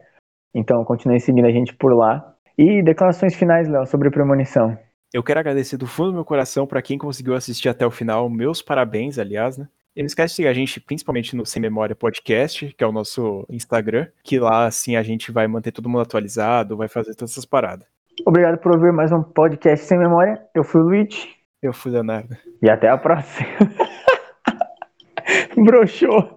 Então continue seguindo a gente por lá. E declarações finais, Léo, sobre premonição. Eu quero agradecer do fundo do meu coração para quem conseguiu assistir até o final. Meus parabéns, aliás, né? E não esquece de seguir a gente principalmente no Sem Memória Podcast, que é o nosso Instagram, que lá assim a gente vai manter todo mundo atualizado, vai fazer todas essas paradas. Obrigado por ouvir mais um podcast Sem Memória. Eu fui o Luigi. Eu fui o Leonardo. E até a próxima. Broxou.